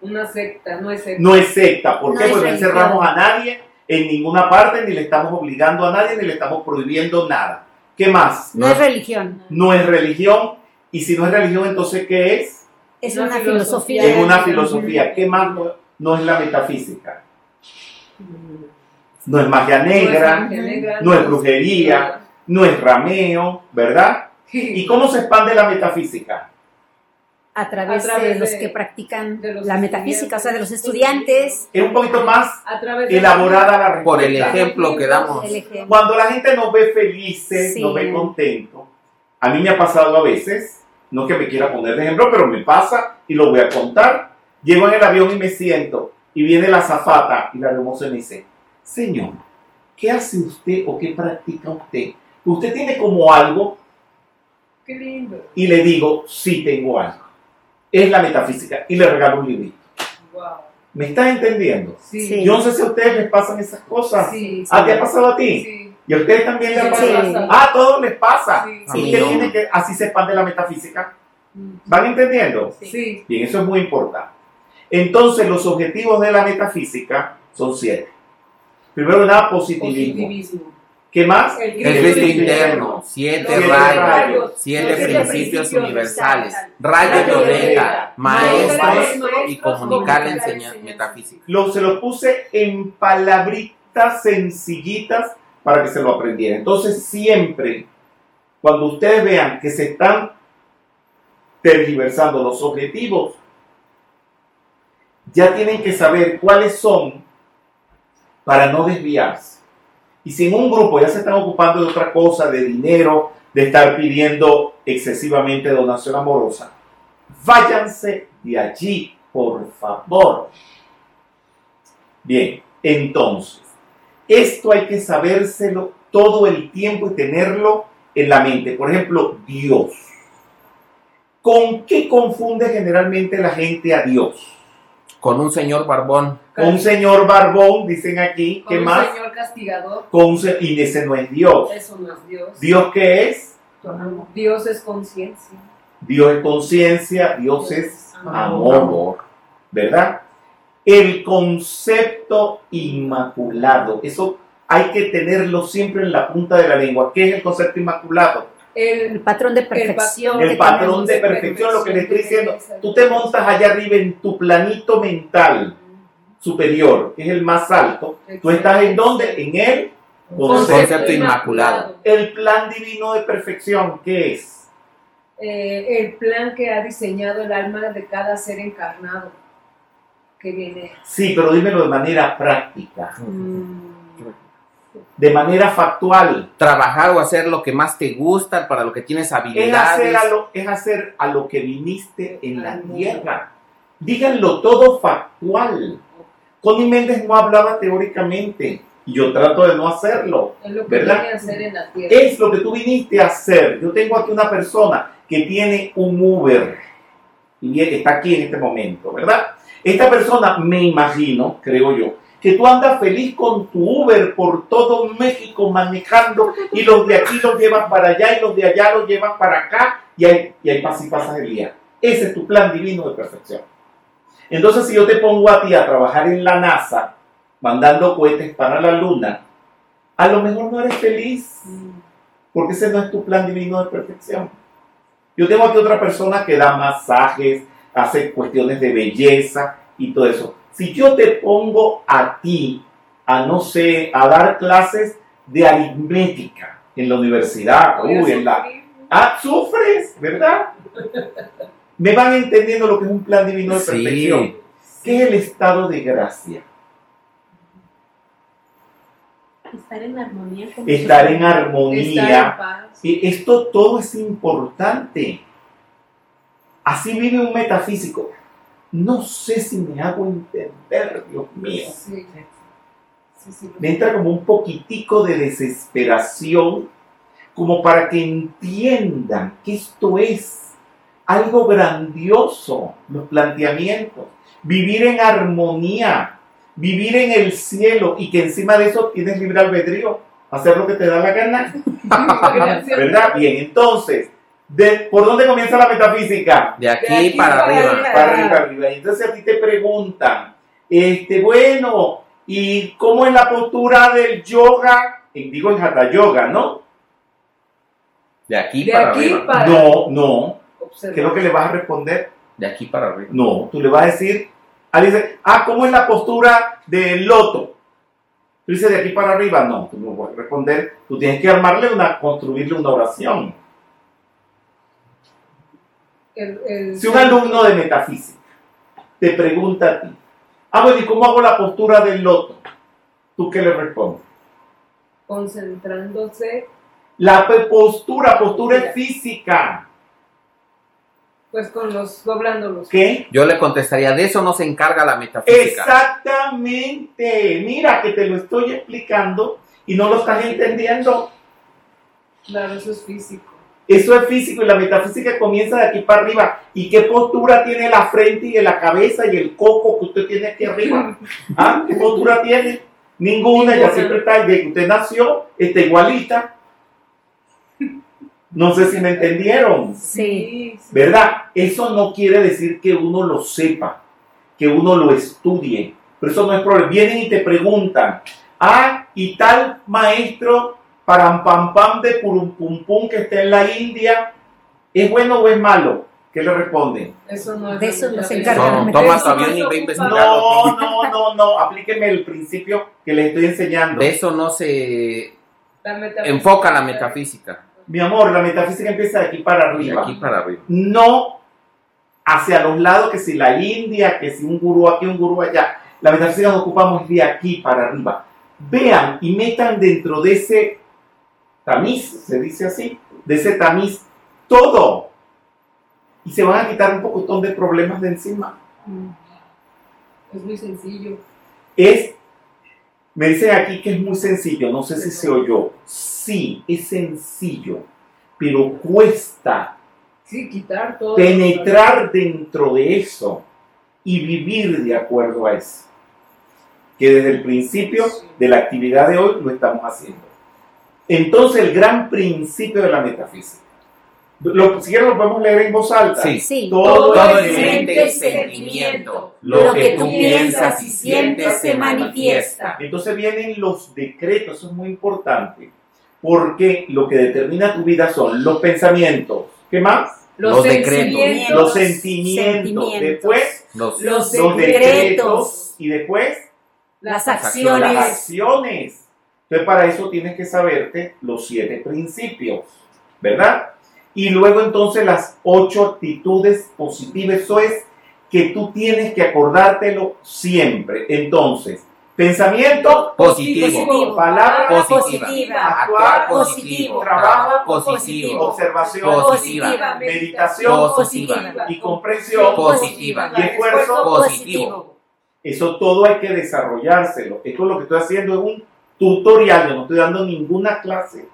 Una secta, no es secta.
No es secta. ¿Por
No
qué?
es
Porque no encerramos a nadie en ninguna parte, ni le estamos obligando a nadie, ni le estamos prohibiendo nada. ¿Qué más?
No es religión,
No es religión. Y si no es religión, entonces ¿qué es?
es
Una
una,
filosofía.
filosofía.
Es una filosofía. ¿Qué más no, no es la metafísica? No es magia negra,
No es magia negra,
no es brujería. no es rameo, ¿verdad? ¿Y cómo se expande la metafísica?
A través,
A través
de los
de-
que practican
los
la metafísica, o sea, de los estudiantes.
Es un poquito más
A través de
elaborada la respuesta.
Por el ejemplo que damos.
Ejemplo.
Cuando la gente nos ve felices,
Sí.
nos ve contentos, a mí me ha pasado a veces, no que me quiera poner de ejemplo, pero me pasa y lo voy a contar. Llego en el avión y me siento y viene la azafata y la hermosa me dice, señor, ¿qué hace usted o qué practica usted? Usted tiene como algo
Qué lindo.
y le digo, sí tengo algo. Es la metafísica y le regalo un librito.
Wow.
¿Me estás entendiendo?
Sí.
Sí.
Yo no sé si a ustedes les pasan esas cosas.
Sí.
¿Ah, te ha pasado a ti?
Sí.
¿Y a ustedes también les ha
Sí.
pasado? Ah, a todos les pasa.
Sí.
A
¿Y
no.
tiene que así se expande la metafísica? ¿Van entendiendo?
Sí.
Bien, eso es muy importante. Entonces, los objetivos de la metafísica son siete. Primero que nada, positivismo.
Positivismo.
¿Qué más?
El
El Cristo interno, siete rayos,
rayos,
siete
siete
principios
principios
universales,
universales,
rayo
rayo
violeta, maestros
maestros
y comunicar la enseñanza metafísica.
Lo, se lo puse en palabritas sencillitas para que se lo aprendieran. Entonces, siempre, cuando ustedes vean que se están tergiversando los objetivos, ya tienen que saber cuáles son para no desviarse. Y si en un grupo ya se están ocupando de otra cosa, de dinero, de estar pidiendo excesivamente donación amorosa, váyanse de allí, por favor. Bien, entonces, esto hay que sabérselo todo el tiempo y tenerlo en la mente. Por ejemplo, Dios. ¿Con qué confunde generalmente la gente a Dios?
Con un señor barbón,
Con un señor barbón, dicen aquí, ¿qué
Con un
más?
señor castigador.
Con un se- y ese no es Dios.
Eso no es Dios.
¿Dios qué es?
Dios es conciencia.
Dios es conciencia, Dios es
amor.
amor, ¿verdad? El concepto inmaculado, eso hay que tenerlo siempre en la punta de la lengua. ¿Qué es el concepto inmaculado?
El
El,
patrón de perfección.
El patrón de perfección, lo que le estoy diciendo. Tú te montas allá arriba en tu planito mental superior, que es el más alto. ¿Tú estás en dónde? En el
Concepto inmaculado.
El plan divino de perfección, ¿qué es?
Eh, el plan que ha diseñado el alma de cada ser encarnado que viene.
Sí, pero dímelo de manera práctica,
Mm,
de manera factual.
trabajar o hacer lo que más te gusta, para lo que tienes
Es hacer,
habilidades.
a lo, es hacer a lo que viniste en la tierra. Díganlo todo factual. Connie Méndez no hablaba teóricamente y yo trato de no hacerlo.
Es lo que
¿Verdad?
viene a hacer en la tierra.
Es lo que tú viniste a hacer. Yo tengo aquí una persona que tiene un Uber y bien- está aquí en este momento, ¿verdad? Esta persona, me imagino, creo yo, que tú andas feliz con tu Uber por todo México manejando y los de aquí los llevas para allá y los de allá los llevas para acá y ahí, y ahí pasas y pasas el día. Ese es tu plan divino de perfección. Entonces, si yo te pongo a ti a trabajar en la NASA, mandando cohetes para la Luna, a lo mejor no eres feliz porque ese no es tu plan divino de perfección. Yo tengo aquí otra persona que da masajes, hace cuestiones de belleza y todo eso. Si yo te pongo a ti, a no sé, a dar clases de aritmética en la universidad, uy, en la... Ah, sufres, ¿verdad? Me van entendiendo lo que es un plan divino de
Sí.
perfección. ¿Qué es el estado de gracia?
Estar en armonía con
Estar en
Estar
armonía.
en paz.
Esto todo es importante. Así vive un metafísico. No sé si me hago entender, Dios mío.
Sí. Sí, sí.
Me entra como un poquitico de desesperación, como para que entiendan que esto es algo grandioso, los planteamientos. Vivir en armonía. vivir en el cielo y que encima de eso tienes libre albedrío, hacer lo que te da la gana. ¿Verdad? Bien, entonces, de- ¿por dónde comienza la metafísica?
De aquí,
De aquí
para,
para
arriba.
arriba.
Para arriba, arriba. Y Entonces a ti te preguntan, este, bueno, ¿y cómo es la postura del yoga? Digo en Hatha Yoga, ¿no?
De aquí
De
para
aquí
arriba.
para
No, no.
Observa.
¿Qué es lo que le vas a responder?
De aquí para arriba.
No, tú le vas a decir, ah, dice, ah, ¿cómo es la postura del loto? Tú dices de aquí para arriba, no, tú no puedes responder, tú tienes que armarle una, construirle una oración.
El- el-
Si un alumno de metafísica te pregunta a ti, ah, bueno, ¿y cómo hago la postura del loto? ¿Tú qué le respondes?
concentrándose,
La postura, postura es física.
pues con los, doblándolos.
¿Qué?
Yo le contestaría, de eso no se encarga la metafísica.
Exactamente. Mira que te lo estoy explicando y no lo estás entendiendo.
Claro, eso es físico.
Eso es físico y la metafísica comienza de aquí para arriba. ¿Y qué postura tiene la frente y la cabeza y el coco que usted tiene aquí arriba? ¿Ah? ¿Qué postura tiene? Ninguna, ya siempre está, desde que usted nació, está igualita. No sé si me entendieron.
Sí.
sí.
¿Verdad? Eso no quiere decir que uno lo sepa, que uno lo estudie. Pero eso no es problema. Vienen y te preguntan, ah, y tal maestro param pam pam de purum pum pum que está en la India, ¿es bueno o es malo? ¿Qué le responden?
Eso no es
De eso no se encarga
No,
la
toma tu
Eso
avión
no
y
se
ve a
ocupa.
investigar.
No, no, no, no, aplíqueme el principio que les estoy enseñando.
De eso no se
La metafísica.
enfoca la metafísica.
Mi amor, la metafísica empieza de aquí para
De
arriba.
aquí para arriba.
no hacia los lados, que si la India, que si un gurú aquí, un gurú allá. La metafísica nos ocupamos de aquí para arriba. Vean y metan dentro de ese tamiz, se dice así, de ese tamiz, todo. Y se van a quitar un poco de problemas de encima.
Es muy sencillo.
Es, me dicen aquí que es muy sencillo, no sé si se oyó. Sí, es sencillo, pero cuesta
Sí, quitar todo.
penetrar dentro de eso y vivir de acuerdo a eso. Que desde el principio de la actividad de hoy lo estamos haciendo. Entonces, el gran principio de la metafísica. Lo, si quieren lo podemos leer en voz alta.
Sí.
Sí.
Todo,
Todo
es mente.
y sentimiento.
Lo que tú piensas y sientes se manifiesta.
Entonces vienen los decretos, eso es muy importante, porque lo que determina tu vida son los pensamientos. ¿Qué más?
Los,
Los decretos.
sentimientos.
Los sentimientos.
Sentimientos.
Después,
Los,
Los
los decretos.
decretos.
Y después,
Las
las
acciones.
Entonces, para eso tienes que saberte los siete principios, ¿verdad? Y luego entonces las ocho actitudes positivas. Eso es que tú tienes que acordártelo siempre. Entonces, pensamiento,
positivo.
palabra
Positiva.
actuar
positivo.
trabajo
positivo.
observación,
Positiva.
meditación
Positiva.
y comprensión.
Positiva.
Y esfuerzo
Positivo.
Eso todo hay que desarrollárselo. Esto lo que estoy haciendo es un tutorial, yo no estoy dando ninguna clase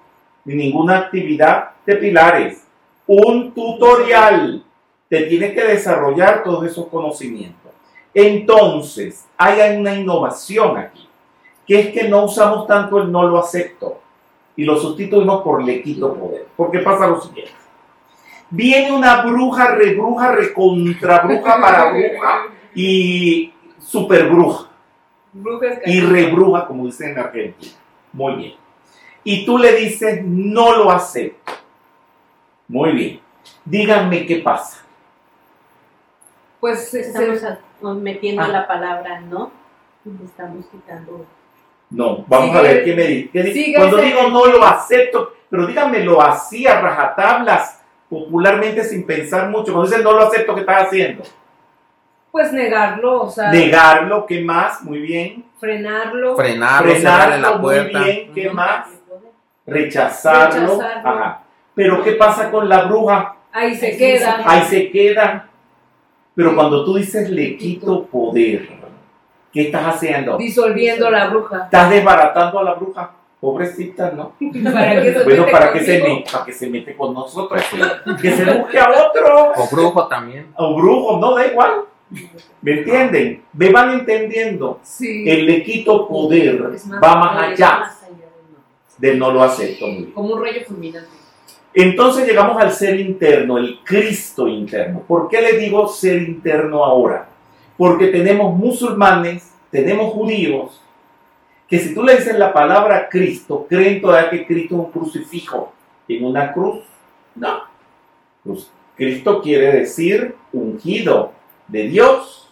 ni ninguna actividad de pilares. Un tutorial. Te tienes que desarrollar todos esos conocimientos. Entonces, hay una innovación aquí, que es que no usamos tanto el no lo acepto y lo sustituimos por le quito poder. Porque pasa lo siguiente. Viene una bruja, rebruja, recontra bruja para bruja y super bruja
Brujas
y rebruja, como dicen en Argentina. Muy bien. Y tú le dices, no lo acepto. Muy bien. Díganme qué pasa.
Pues
Estamos
se-
metiendo
Ah.
la palabra no y le estamos quitando.
No, vamos
Sigue-
a ver qué me dice. ¿Qué dice?
sigue
Cuando digo no lo acepto, pero díganmelo así a rajatablas, popularmente sin pensar mucho. Cuando dices no lo acepto, ¿qué estás haciendo?
Pues negarlo, o sea,
Negarlo, ¿qué más? Muy bien.
frenarlo.
Frenarlo,
Frenarlo,
la
muy
puerta.
bien. ¿Qué más? Rechazarlo.
Rechazarlo.
Ajá. Pero ¿qué pasa con la bruja?
Ahí se queda.
Ahí se queda. Pero cuando tú dices le quito poder, ¿qué estás haciendo?
Disolviendo la bruja.
Estás desbaratando a la bruja. Pobrecita, ¿no?
¿Para qué se
Bueno,
mete
¿para qué, se mete, para que se mete con nosotros? Que se busque a otro.
O brujo también.
O brujo, no, da igual. ¿Me entienden? ¿Me van entendiendo?
Sí.
El le quito poder
más
va más
poder,
allá
Más allá del no.
lo acepto.
Como un rayo fulminante.
Entonces llegamos al ser interno, el Cristo interno. ¿Por qué le digo ser interno ahora? Porque tenemos musulmanes, tenemos judíos, que si tú le dices la palabra Cristo, creen todavía que Cristo es un crucifijo en una cruz. No. Pues, Cristo quiere decir ungido de Dios,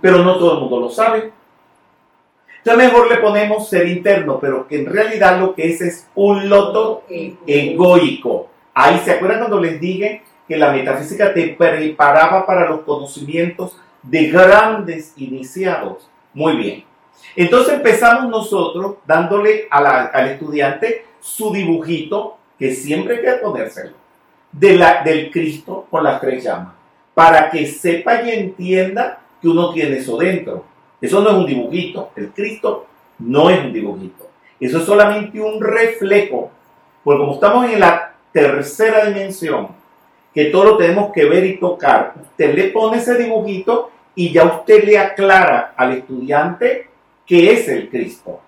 pero no todo el mundo lo sabe. Entonces mejor le ponemos ser interno, pero que en realidad lo que es es un loto egoico. Ahí se acuerdan cuando les dije que la metafísica te preparaba para los conocimientos de grandes iniciados. Muy bien. Entonces empezamos nosotros dándole al estudiante su dibujito, que siempre hay que ponérselo, de la, del Cristo con las tres llamas, para que sepa y entienda que uno tiene eso dentro. Eso no es un dibujito, el Cristo no es un dibujito. Eso es solamente un reflejo, porque como estamos en la tercera dimensión, que todo lo tenemos que ver y tocar, usted le pone ese dibujito y ya usted le aclara al estudiante que es el Cristo.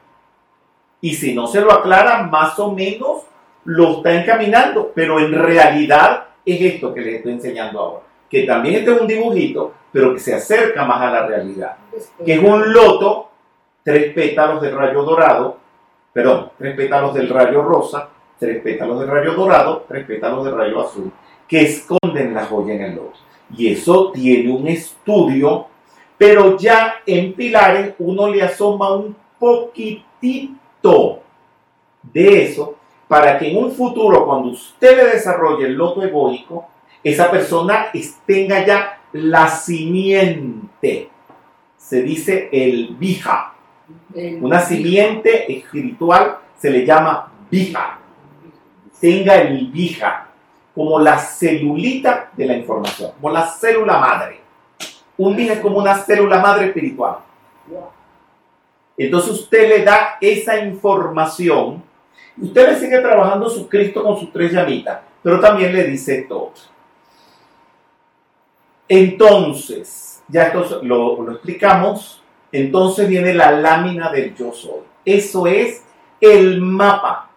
Y si no se lo aclara, más o menos lo está encaminando, pero en realidad es esto que les estoy enseñando ahora, que también este es un dibujito, pero que se acerca más a la realidad, que es un loto, tres pétalos del rayo dorado, perdón, tres pétalos del rayo rosa, tres pétalos del rayo dorado, tres pétalos del rayo azul, que esconden la joya en el loto. Y eso tiene un estudio, pero ya en pilares uno le asoma un poquitito de eso para que en un futuro, cuando usted le desarrolle el loto egoico, esa persona tenga ya la simiente. Se dice el bija. Una simiente espiritual se le llama bija. Tenga el bija como la celulita de la información, como la célula madre. Un bija es como una célula madre espiritual. Entonces usted le da esa información. Usted le sigue trabajando su Cristo con sus tres llamitas, pero también le dice todo. Entonces, ya esto lo, explicamos. Entonces viene la lámina del yo soy. Eso es el mapa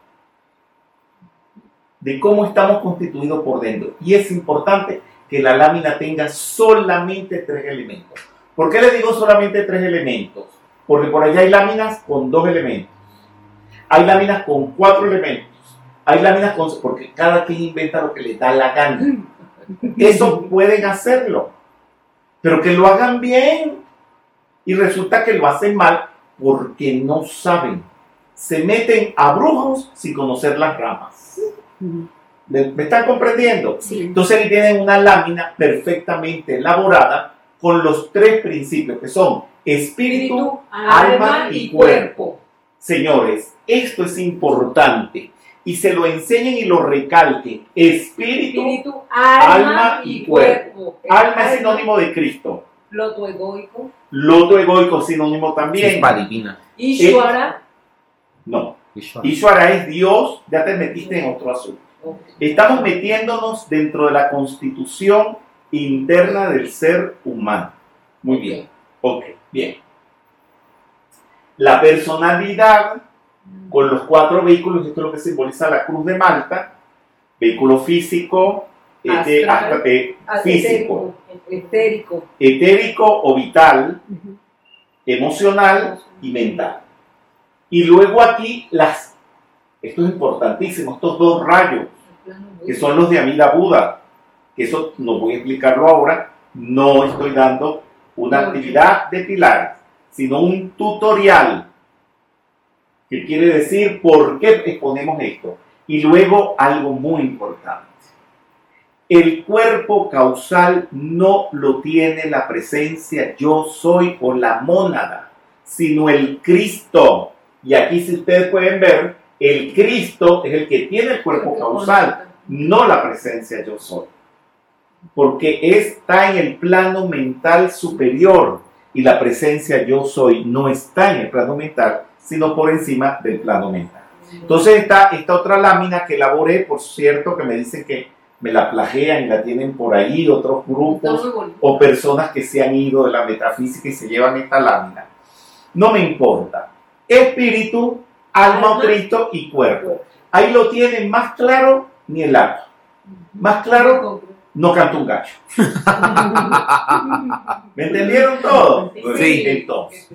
de cómo estamos constituidos por dentro. Y es importante que la lámina tenga solamente tres elementos. ¿Por qué le digo solamente tres elementos? Porque por allá hay láminas con dos elementos. Hay láminas con cuatro elementos. Hay láminas con... Porque cada quien inventa lo que le da la gana. Eso pueden hacerlo. Pero que lo hagan bien. Y resulta que lo hacen mal porque no saben. Se meten a brujos sin conocer las ramas. ¿Me, me están comprendiendo?
Sí.
Entonces ahí tienen una lámina perfectamente elaborada con los tres principios que son espíritu, alma y cuerpo. Señores, esto es importante y se lo enseñen y lo recalquen. Espíritu,
Espíritu,
alma
alma
y
cuerpo.
alma es sinónimo de Cristo.
Loto egoico.
Loto egoico sinónimo también.
Chispa divina.
Ishwara.
No.
Ishvara
es Dios, ya te metiste en otro asunto. Estamos metiéndonos dentro de la constitución interna del ser humano. Muy bien. Ok, bien. La personalidad con los cuatro vehículos, esto es lo que simboliza la cruz de Malta, vehículo físico, ete-
Astral.
hasta- eh, físico,
Etérico.
etérico o vital, emocional y mental. Y luego aquí las, esto es importantísimo, estos dos rayos, que son los de Amida Buda, que eso no voy a explicarlo ahora, no estoy dando una actividad de pilares, sino un tutorial, que quiere decir por qué exponemos esto. Y luego algo muy importante. El cuerpo causal no lo tiene la presencia yo soy o la mónada, sino el Cristo. Y aquí si ustedes pueden ver, el Cristo es el que tiene el cuerpo causal no la presencia yo soy. Porque está en el plano mental superior y la presencia yo soy no está en el plano mental, sino por encima del plano mental. Entonces está esta otra lámina que elaboré, por cierto, que me dicen que me la plagean y la tienen por ahí otros grupos o personas que se han ido de la metafísica y se llevan esta lámina. No me importa. Espíritu, alma o. Cristo y cuerpo. Ahí lo tienen más claro ni el alma. Más claro, no canta un gallo. ¿Me entendieron todo?
Sí.
Entonces,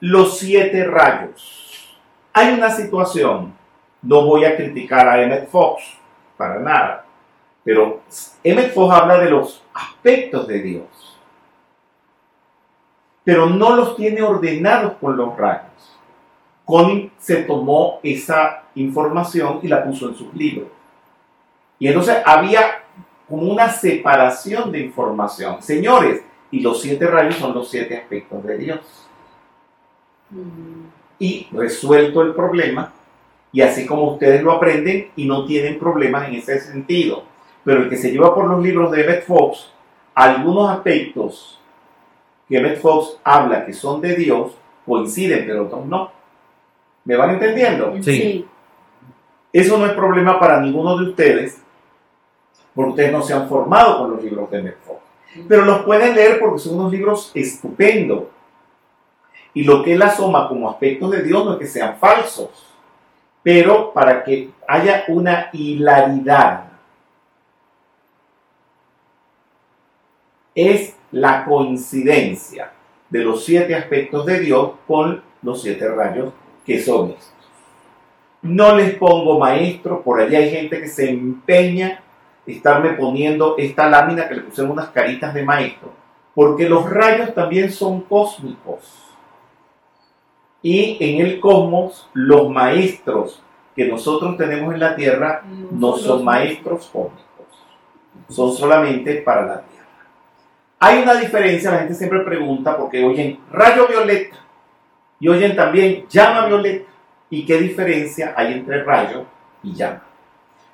los siete rayos. Hay una situación, no voy a criticar a Emmett Fox, para nada, pero Emmett Fox habla de los aspectos de Dios, pero no los tiene ordenados con los rayos. Connie se tomó esa información y la puso en sus libros. Y entonces había como una separación de información. Señores, y los siete rayos son los siete aspectos de Dios y resuelto el problema, y así como ustedes lo aprenden y no tienen problemas en ese sentido. Pero el que se lleva por los libros de Emmett Fox, algunos aspectos que Emmett Fox habla que son de Dios coinciden, pero otros no. ¿Me van entendiendo?
Sí.
Eso no es problema para ninguno de ustedes, porque ustedes no se han formado con los libros de Emmett Fox. Pero los pueden leer porque son unos libros estupendos. Y lo que él asoma como aspectos de Dios no es que sean falsos, pero para que haya una hilaridad. Es la coincidencia de los siete aspectos de Dios con los siete rayos que son estos. No les pongo maestro, por allá hay gente que se empeña estarme poniendo esta lámina que le pusieron unas caritas de maestro, porque los rayos también son cósmicos. Y en el cosmos, los maestros que nosotros tenemos en la Tierra no son maestros cósmicos, son solamente para la Tierra. Hay una diferencia, la gente siempre pregunta, porque oyen rayo violeta y oyen también llama violeta. ¿Y qué diferencia hay entre rayo y llama?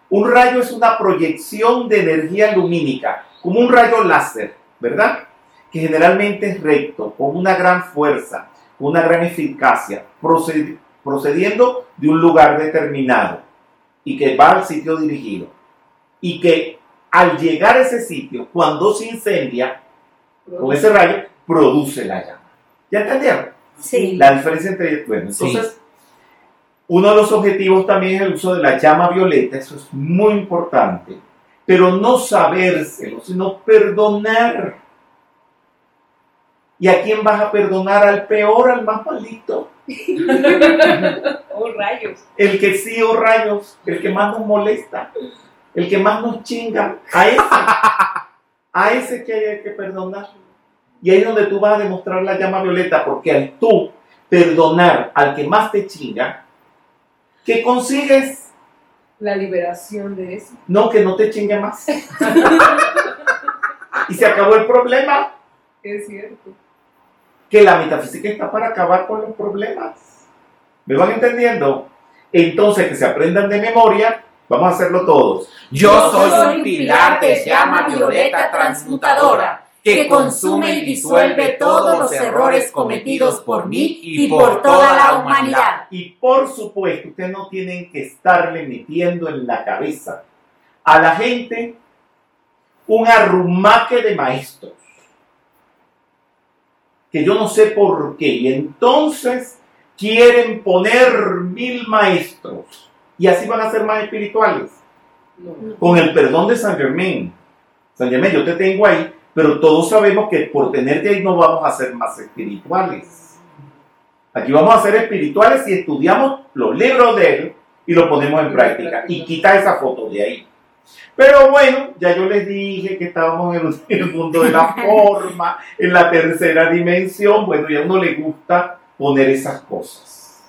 Un rayo es una proyección de energía lumínica, como un rayo láser, ¿verdad? Que generalmente es recto, con una gran fuerza, una gran eficacia, proced- procediendo de un lugar determinado y que va al sitio dirigido. Y que al llegar a ese sitio, cuando se incendia, con ese rayo, produce la llama. ¿Ya entendieron?
Sí.
La diferencia entre... Bueno,
Sí.
entonces, uno de los objetivos también es el uso de la llama violeta, eso es muy importante, pero no sabérselo, sino perdonar. ¿Y a quién vas a perdonar? Al peor, al más malito.
Oh, rayos.
El que sí o rayos, el que más nos molesta, el que más nos chinga, a ese, a ese que hay que perdonar. Y ahí es donde tú vas a demostrar la llama violeta, porque al tú perdonar al que más te chinga, ¿qué consigues?
La liberación de eso.
No, que no te chingue más. y se acabó el problema,
Es cierto.
Que la metafísica está para acabar con los problemas. ¿Me van entendiendo? Entonces, que se aprendan de memoria, vamos a hacerlo todos.
Yo soy un pilar de llama violeta transmutadora que consume y disuelve todos los errores cometidos por mí y por toda la humanidad.
Y por supuesto, ustedes no tienen que estarle metiendo en la cabeza a la gente un arrumaque de maestros. Que yo no sé por qué. Y entonces quieren poner mil maestros. Y así van a ser más espirituales.
No.
Con el perdón de San Germain. San Germain, yo te tengo ahí, pero todos sabemos que por tenerte ahí no vamos a ser más espirituales. Aquí vamos a ser espirituales si estudiamos los libros de él y lo ponemos en práctica. Y quita esa foto de ahí. Pero bueno, ya yo les dije que estábamos en el- en el mundo de la forma, en la tercera dimensión. Bueno, y a uno le gusta poner esas cosas.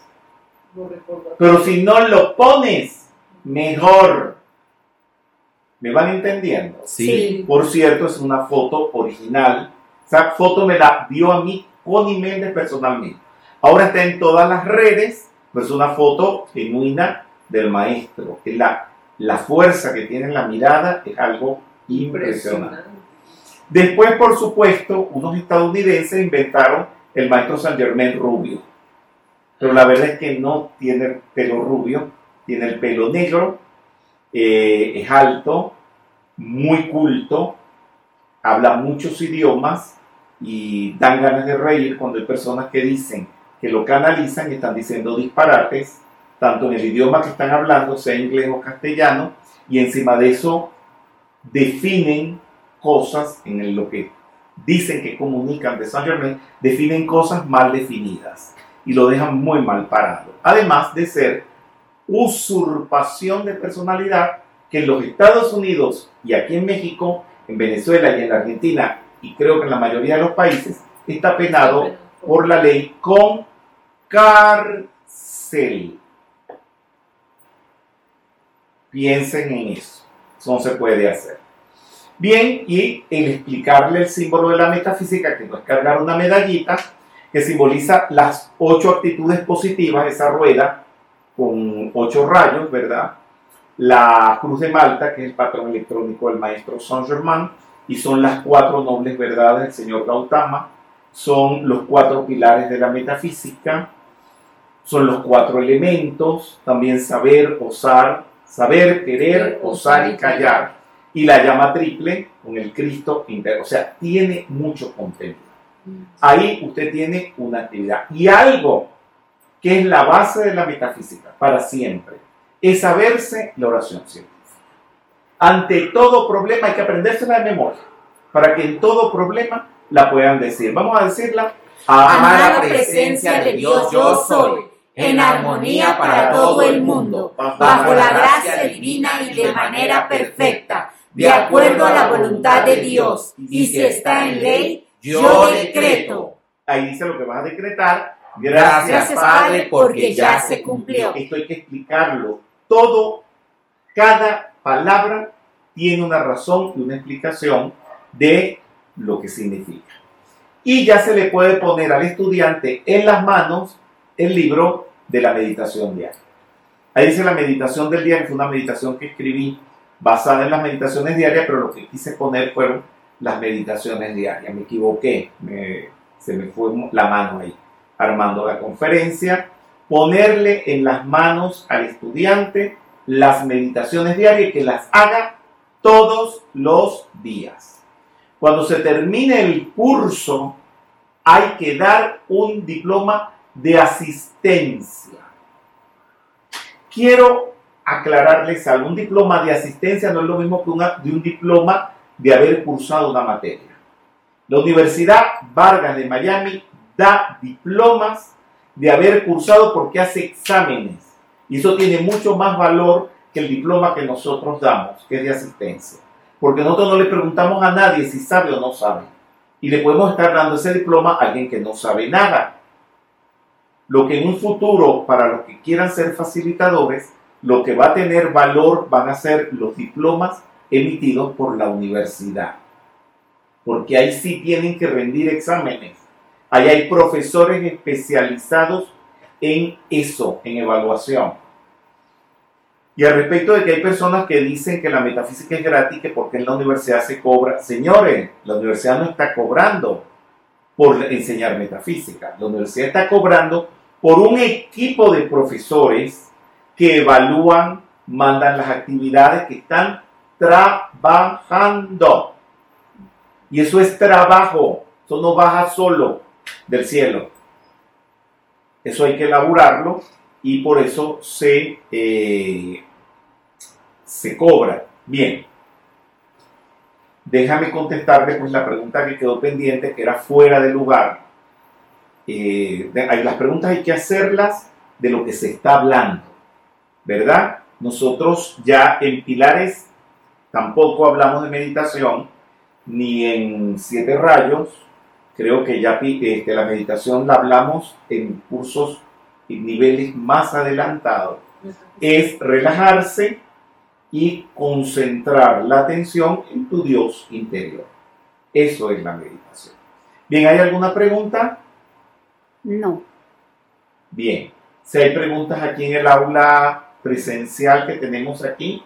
Pero si no lo pones, mejor. ¿Me van entendiendo?
Sí.
Por cierto, es una foto original. Esa foto me la dio a mí Connie Méndez personalmente. Ahora está en todas las redes, pero es una foto genuina del maestro. Que la, la fuerza que tiene en la mirada es algo impresionante. Después, por supuesto, unos estadounidenses inventaron el maestro San Germain rubio. Pero la verdad es que no tiene pelo rubio, tiene el pelo negro, eh, es alto, muy culto, habla muchos idiomas y dan ganas de reír cuando hay personas que dicen que lo canalizan y están diciendo disparates, tanto en el idioma que están hablando, sea inglés o castellano, y encima de eso definen cosas en lo que dicen que comunican de Saint Germain, definen cosas mal definidas y lo dejan muy mal parado. Además de ser usurpación de personalidad que en los Estados Unidos y aquí en México, en Venezuela y en la Argentina, y creo que en la mayoría de los países, está penado por la ley con cárcel. Piensen en eso. No se puede hacer. Bien, y el explicarle el símbolo de la metafísica, que no es cargar una medallita, que simboliza las ocho actitudes positivas, esa rueda con ocho rayos, ¿verdad? La cruz de Malta, que es el patrón electrónico del maestro Saint Germain, y son las cuatro nobles verdades del señor Gautama, son los cuatro pilares de la metafísica, son los cuatro elementos, también saber, osar, saber, querer, osar y callar, y la llama triple con el Cristo interior, o sea, tiene mucho contenido. Ahí usted tiene una actividad. Y algo que es la base de la metafísica para siempre, es saberse la oración científica. Ante todo problema hay que aprendérsela de memoria, para que en todo problema la puedan decir. Vamos a decirla.
Amada presencia de Dios, yo soy, en armonía para todo el mundo, bajo la gracia divina y de manera perfecta, de acuerdo a la voluntad de Dios. Y si está en ley, yo decreto.
Ahí dice lo que vas a decretar.
Gracias, Padre, porque ya se cumplió.
Esto hay que explicarlo. Todo, cada palabra tiene una razón y una explicación de lo que significa. Y ya se le puede poner al estudiante en las manos el libro de la meditación diaria. Ahí dice la meditación del día, que fue una meditación que escribí basada en las meditaciones diarias, pero lo que quise poner fueron las meditaciones diarias. Me equivoqué, se me fue la mano ahí, armando la conferencia. Ponerle en las manos al estudiante las meditaciones diarias y que las haga todos los días. Cuando se termine el curso, hay que dar un diploma de asistencia. Quiero aclararles algo. Un diploma de asistencia no es lo mismo que una, de un diploma de haber cursado una materia. La Universidad Vargas de Miami da diplomas de haber cursado porque hace exámenes. Y eso tiene mucho más valor que el diploma que nosotros damos, que es de asistencia. Porque nosotros no le preguntamos a nadie si sabe o no sabe. Y le podemos estar dando ese diploma a alguien que no sabe nada. Lo que en un futuro, para los que quieran ser facilitadores, lo que va a tener valor van a ser los diplomas emitidos por la universidad. Porque ahí sí tienen que rendir exámenes. Ahí hay profesores especializados en eso, en evaluación. Y al respecto de que hay personas que dicen que la metafísica es gratis, que porque en la universidad se cobra. Señores, la universidad no está cobrando por enseñar metafísica. La universidad está cobrando por un equipo de profesores que evalúan, mandan las actividades que están trabajando. Y eso es trabajo, eso no baja solo del cielo. Eso hay que elaborarlo y por eso se, eh, se cobra. Bien. Déjame contestarle pues la pregunta que quedó pendiente, que era fuera de lugar. Eh, las preguntas hay que hacerlas de lo que se está hablando, ¿verdad? Nosotros ya en pilares Tampoco hablamos de meditación, ni en siete rayos. Creo que ya este, la meditación la hablamos en cursos y niveles más adelantados. Es relajarse y concentrar la atención en tu Dios interior. Eso es la meditación. Bien, ¿hay alguna pregunta?
No.
Bien. Si hay preguntas aquí en el aula presencial que tenemos aquí,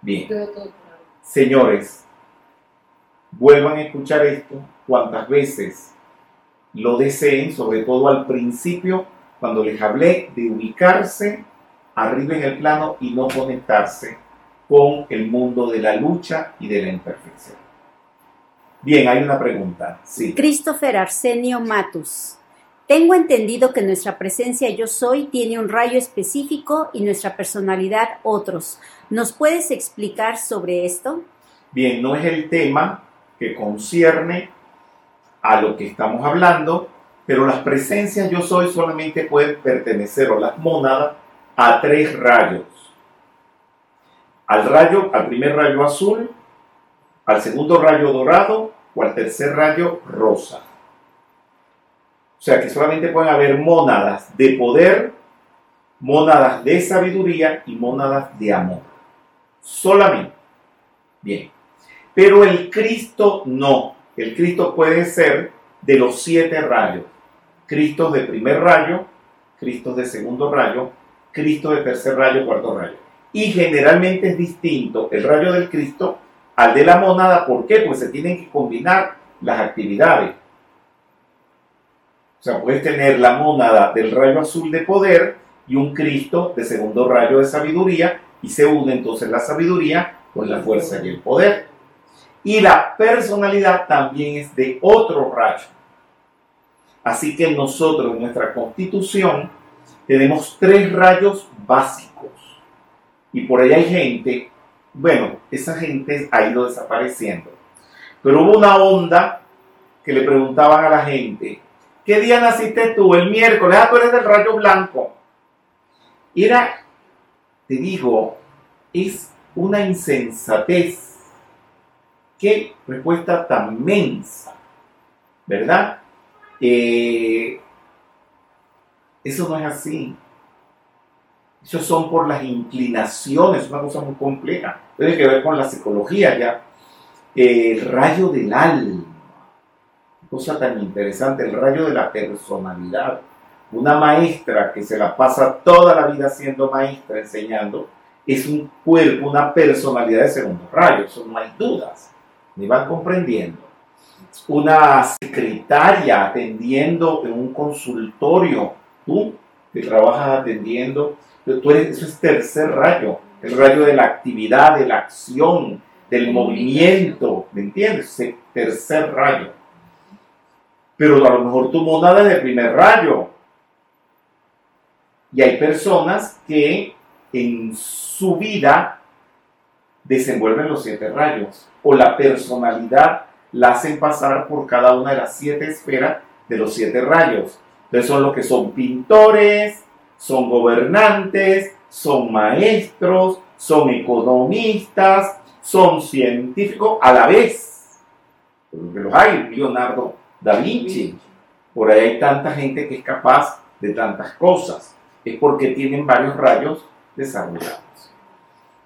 bien. Señores, vuelvan a escuchar esto cuantas veces lo deseen, sobre todo al principio, cuando les hablé de ubicarse arriba en el plano y no conectarse con el mundo de la lucha y de la imperfección. Bien, hay una pregunta. Sí.
Christopher Arsenio Matus. Tengo entendido que nuestra presencia yo soy tiene un rayo específico y nuestra personalidad otros. ¿Nos puedes explicar sobre esto?
Bien, no es el tema que concierne a lo que estamos hablando, pero las presencias yo soy solamente pueden pertenecer o las mónadas a tres rayos. Al rayo, al primer rayo azul, al segundo rayo dorado o al tercer rayo rosa. O sea que solamente pueden haber mónadas de poder, mónadas de sabiduría y mónadas de amor. Solamente. Bien. Pero el Cristo no. El Cristo puede ser de los siete rayos. Cristo de primer rayo, Cristo de segundo rayo, Cristo de tercer rayo, cuarto rayo. Y generalmente es distinto el rayo del Cristo al de la monada. ¿Por qué? Pues se tienen que combinar las actividades. O sea, puedes tener la mónada del rayo azul de poder y un Cristo de segundo rayo de sabiduría y se une entonces la sabiduría con la fuerza y el poder. Y la personalidad también es de otro rayo. Así que nosotros en nuestra constitución tenemos tres rayos básicos. Y por ahí hay gente, bueno, esa gente ha ido desapareciendo. Pero hubo una onda que le preguntaban a la gente, ¿Qué día naciste tú? El miércoles. Ah, tú eres del rayo blanco. Era, te digo, es una insensatez. Qué respuesta tan mensa, ¿verdad? Eh, eso no es así. Eso son por las inclinaciones, es una cosa muy compleja. Tiene que ver con la psicología ya. El rayo del alma cosa tan interesante, el rayo de la personalidad. Una maestra que se la pasa toda la vida siendo maestra, enseñando, es un cuerpo, una personalidad de segundo rayo, eso no hay dudas, me van comprendiendo. Una secretaria atendiendo en un consultorio, tú que trabajas atendiendo, tú eres, eso es tercer rayo, el rayo de la actividad, de la acción, del movimiento, ¿me entiendes? tercer rayo pero a lo mejor tu monada es de primer rayo. Y hay personas que en su vida desenvuelven los siete rayos o la personalidad la hacen pasar por cada una de las siete esferas de los siete rayos. Entonces son los que son pintores, son gobernantes, son maestros, son economistas, son científicos a la vez. Porque los hay, Leonardo Da Vinci. Por ahí hay tanta gente que es capaz de tantas cosas. Es porque tienen varios rayos desarrollados.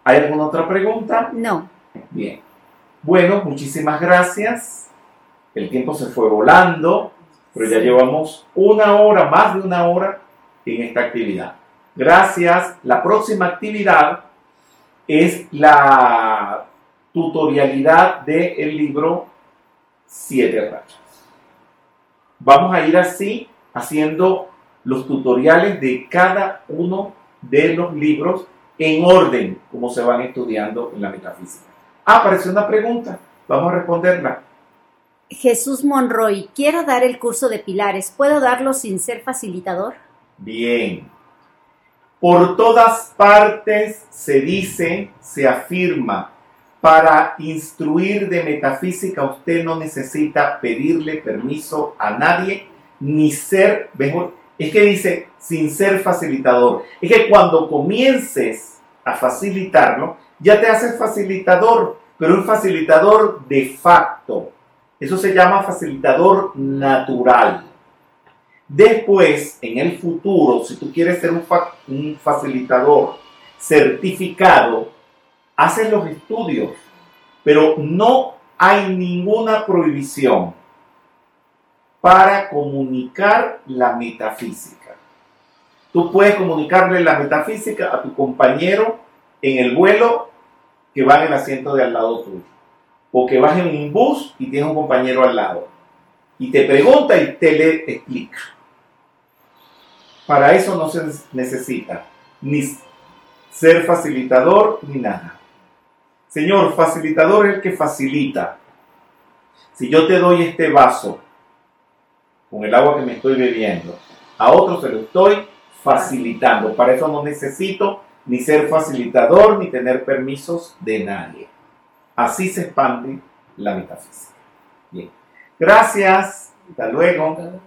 ¿Hay alguna otra pregunta?
No.
Bien. Bueno, muchísimas gracias. El tiempo se fue volando, pero ya llevamos una hora, más de una hora en esta actividad. Gracias. La próxima actividad es la tutorialidad del libro Siete Rayos. Vamos a ir así haciendo los tutoriales de cada uno de los libros en orden como se van estudiando en la metafísica. Ah, apareció una pregunta, vamos a responderla.
Jesús Monroy, quiero dar el curso de pilares, ¿puedo darlo sin ser facilitador?
Bien. Por todas partes se dice, se afirma, para instruir de metafísica usted no necesita pedirle permiso a nadie ni ser, mejor, es que dice sin ser facilitador. Es que cuando comiences a facilitarlo, ya te haces facilitador, pero un facilitador de facto. Eso se llama facilitador natural. Después, en el futuro, si tú quieres ser un, un facilitador certificado, hacen los estudios, pero no hay ninguna prohibición para comunicar la metafísica. Tú puedes comunicarle la metafísica a tu compañero en el vuelo que va en el asiento de al lado tuyo. O que vas en un bus y tienes un compañero al lado. Y te pregunta y te le explica. Para eso no se necesita ni ser facilitador ni nada. Señor, facilitador es el que facilita. Si yo te doy este vaso con el agua que me estoy bebiendo, a otro se lo estoy facilitando. Para eso no necesito ni ser facilitador ni tener permisos de nadie. Así se expande la metafísica. Bien. Gracias. Hasta luego.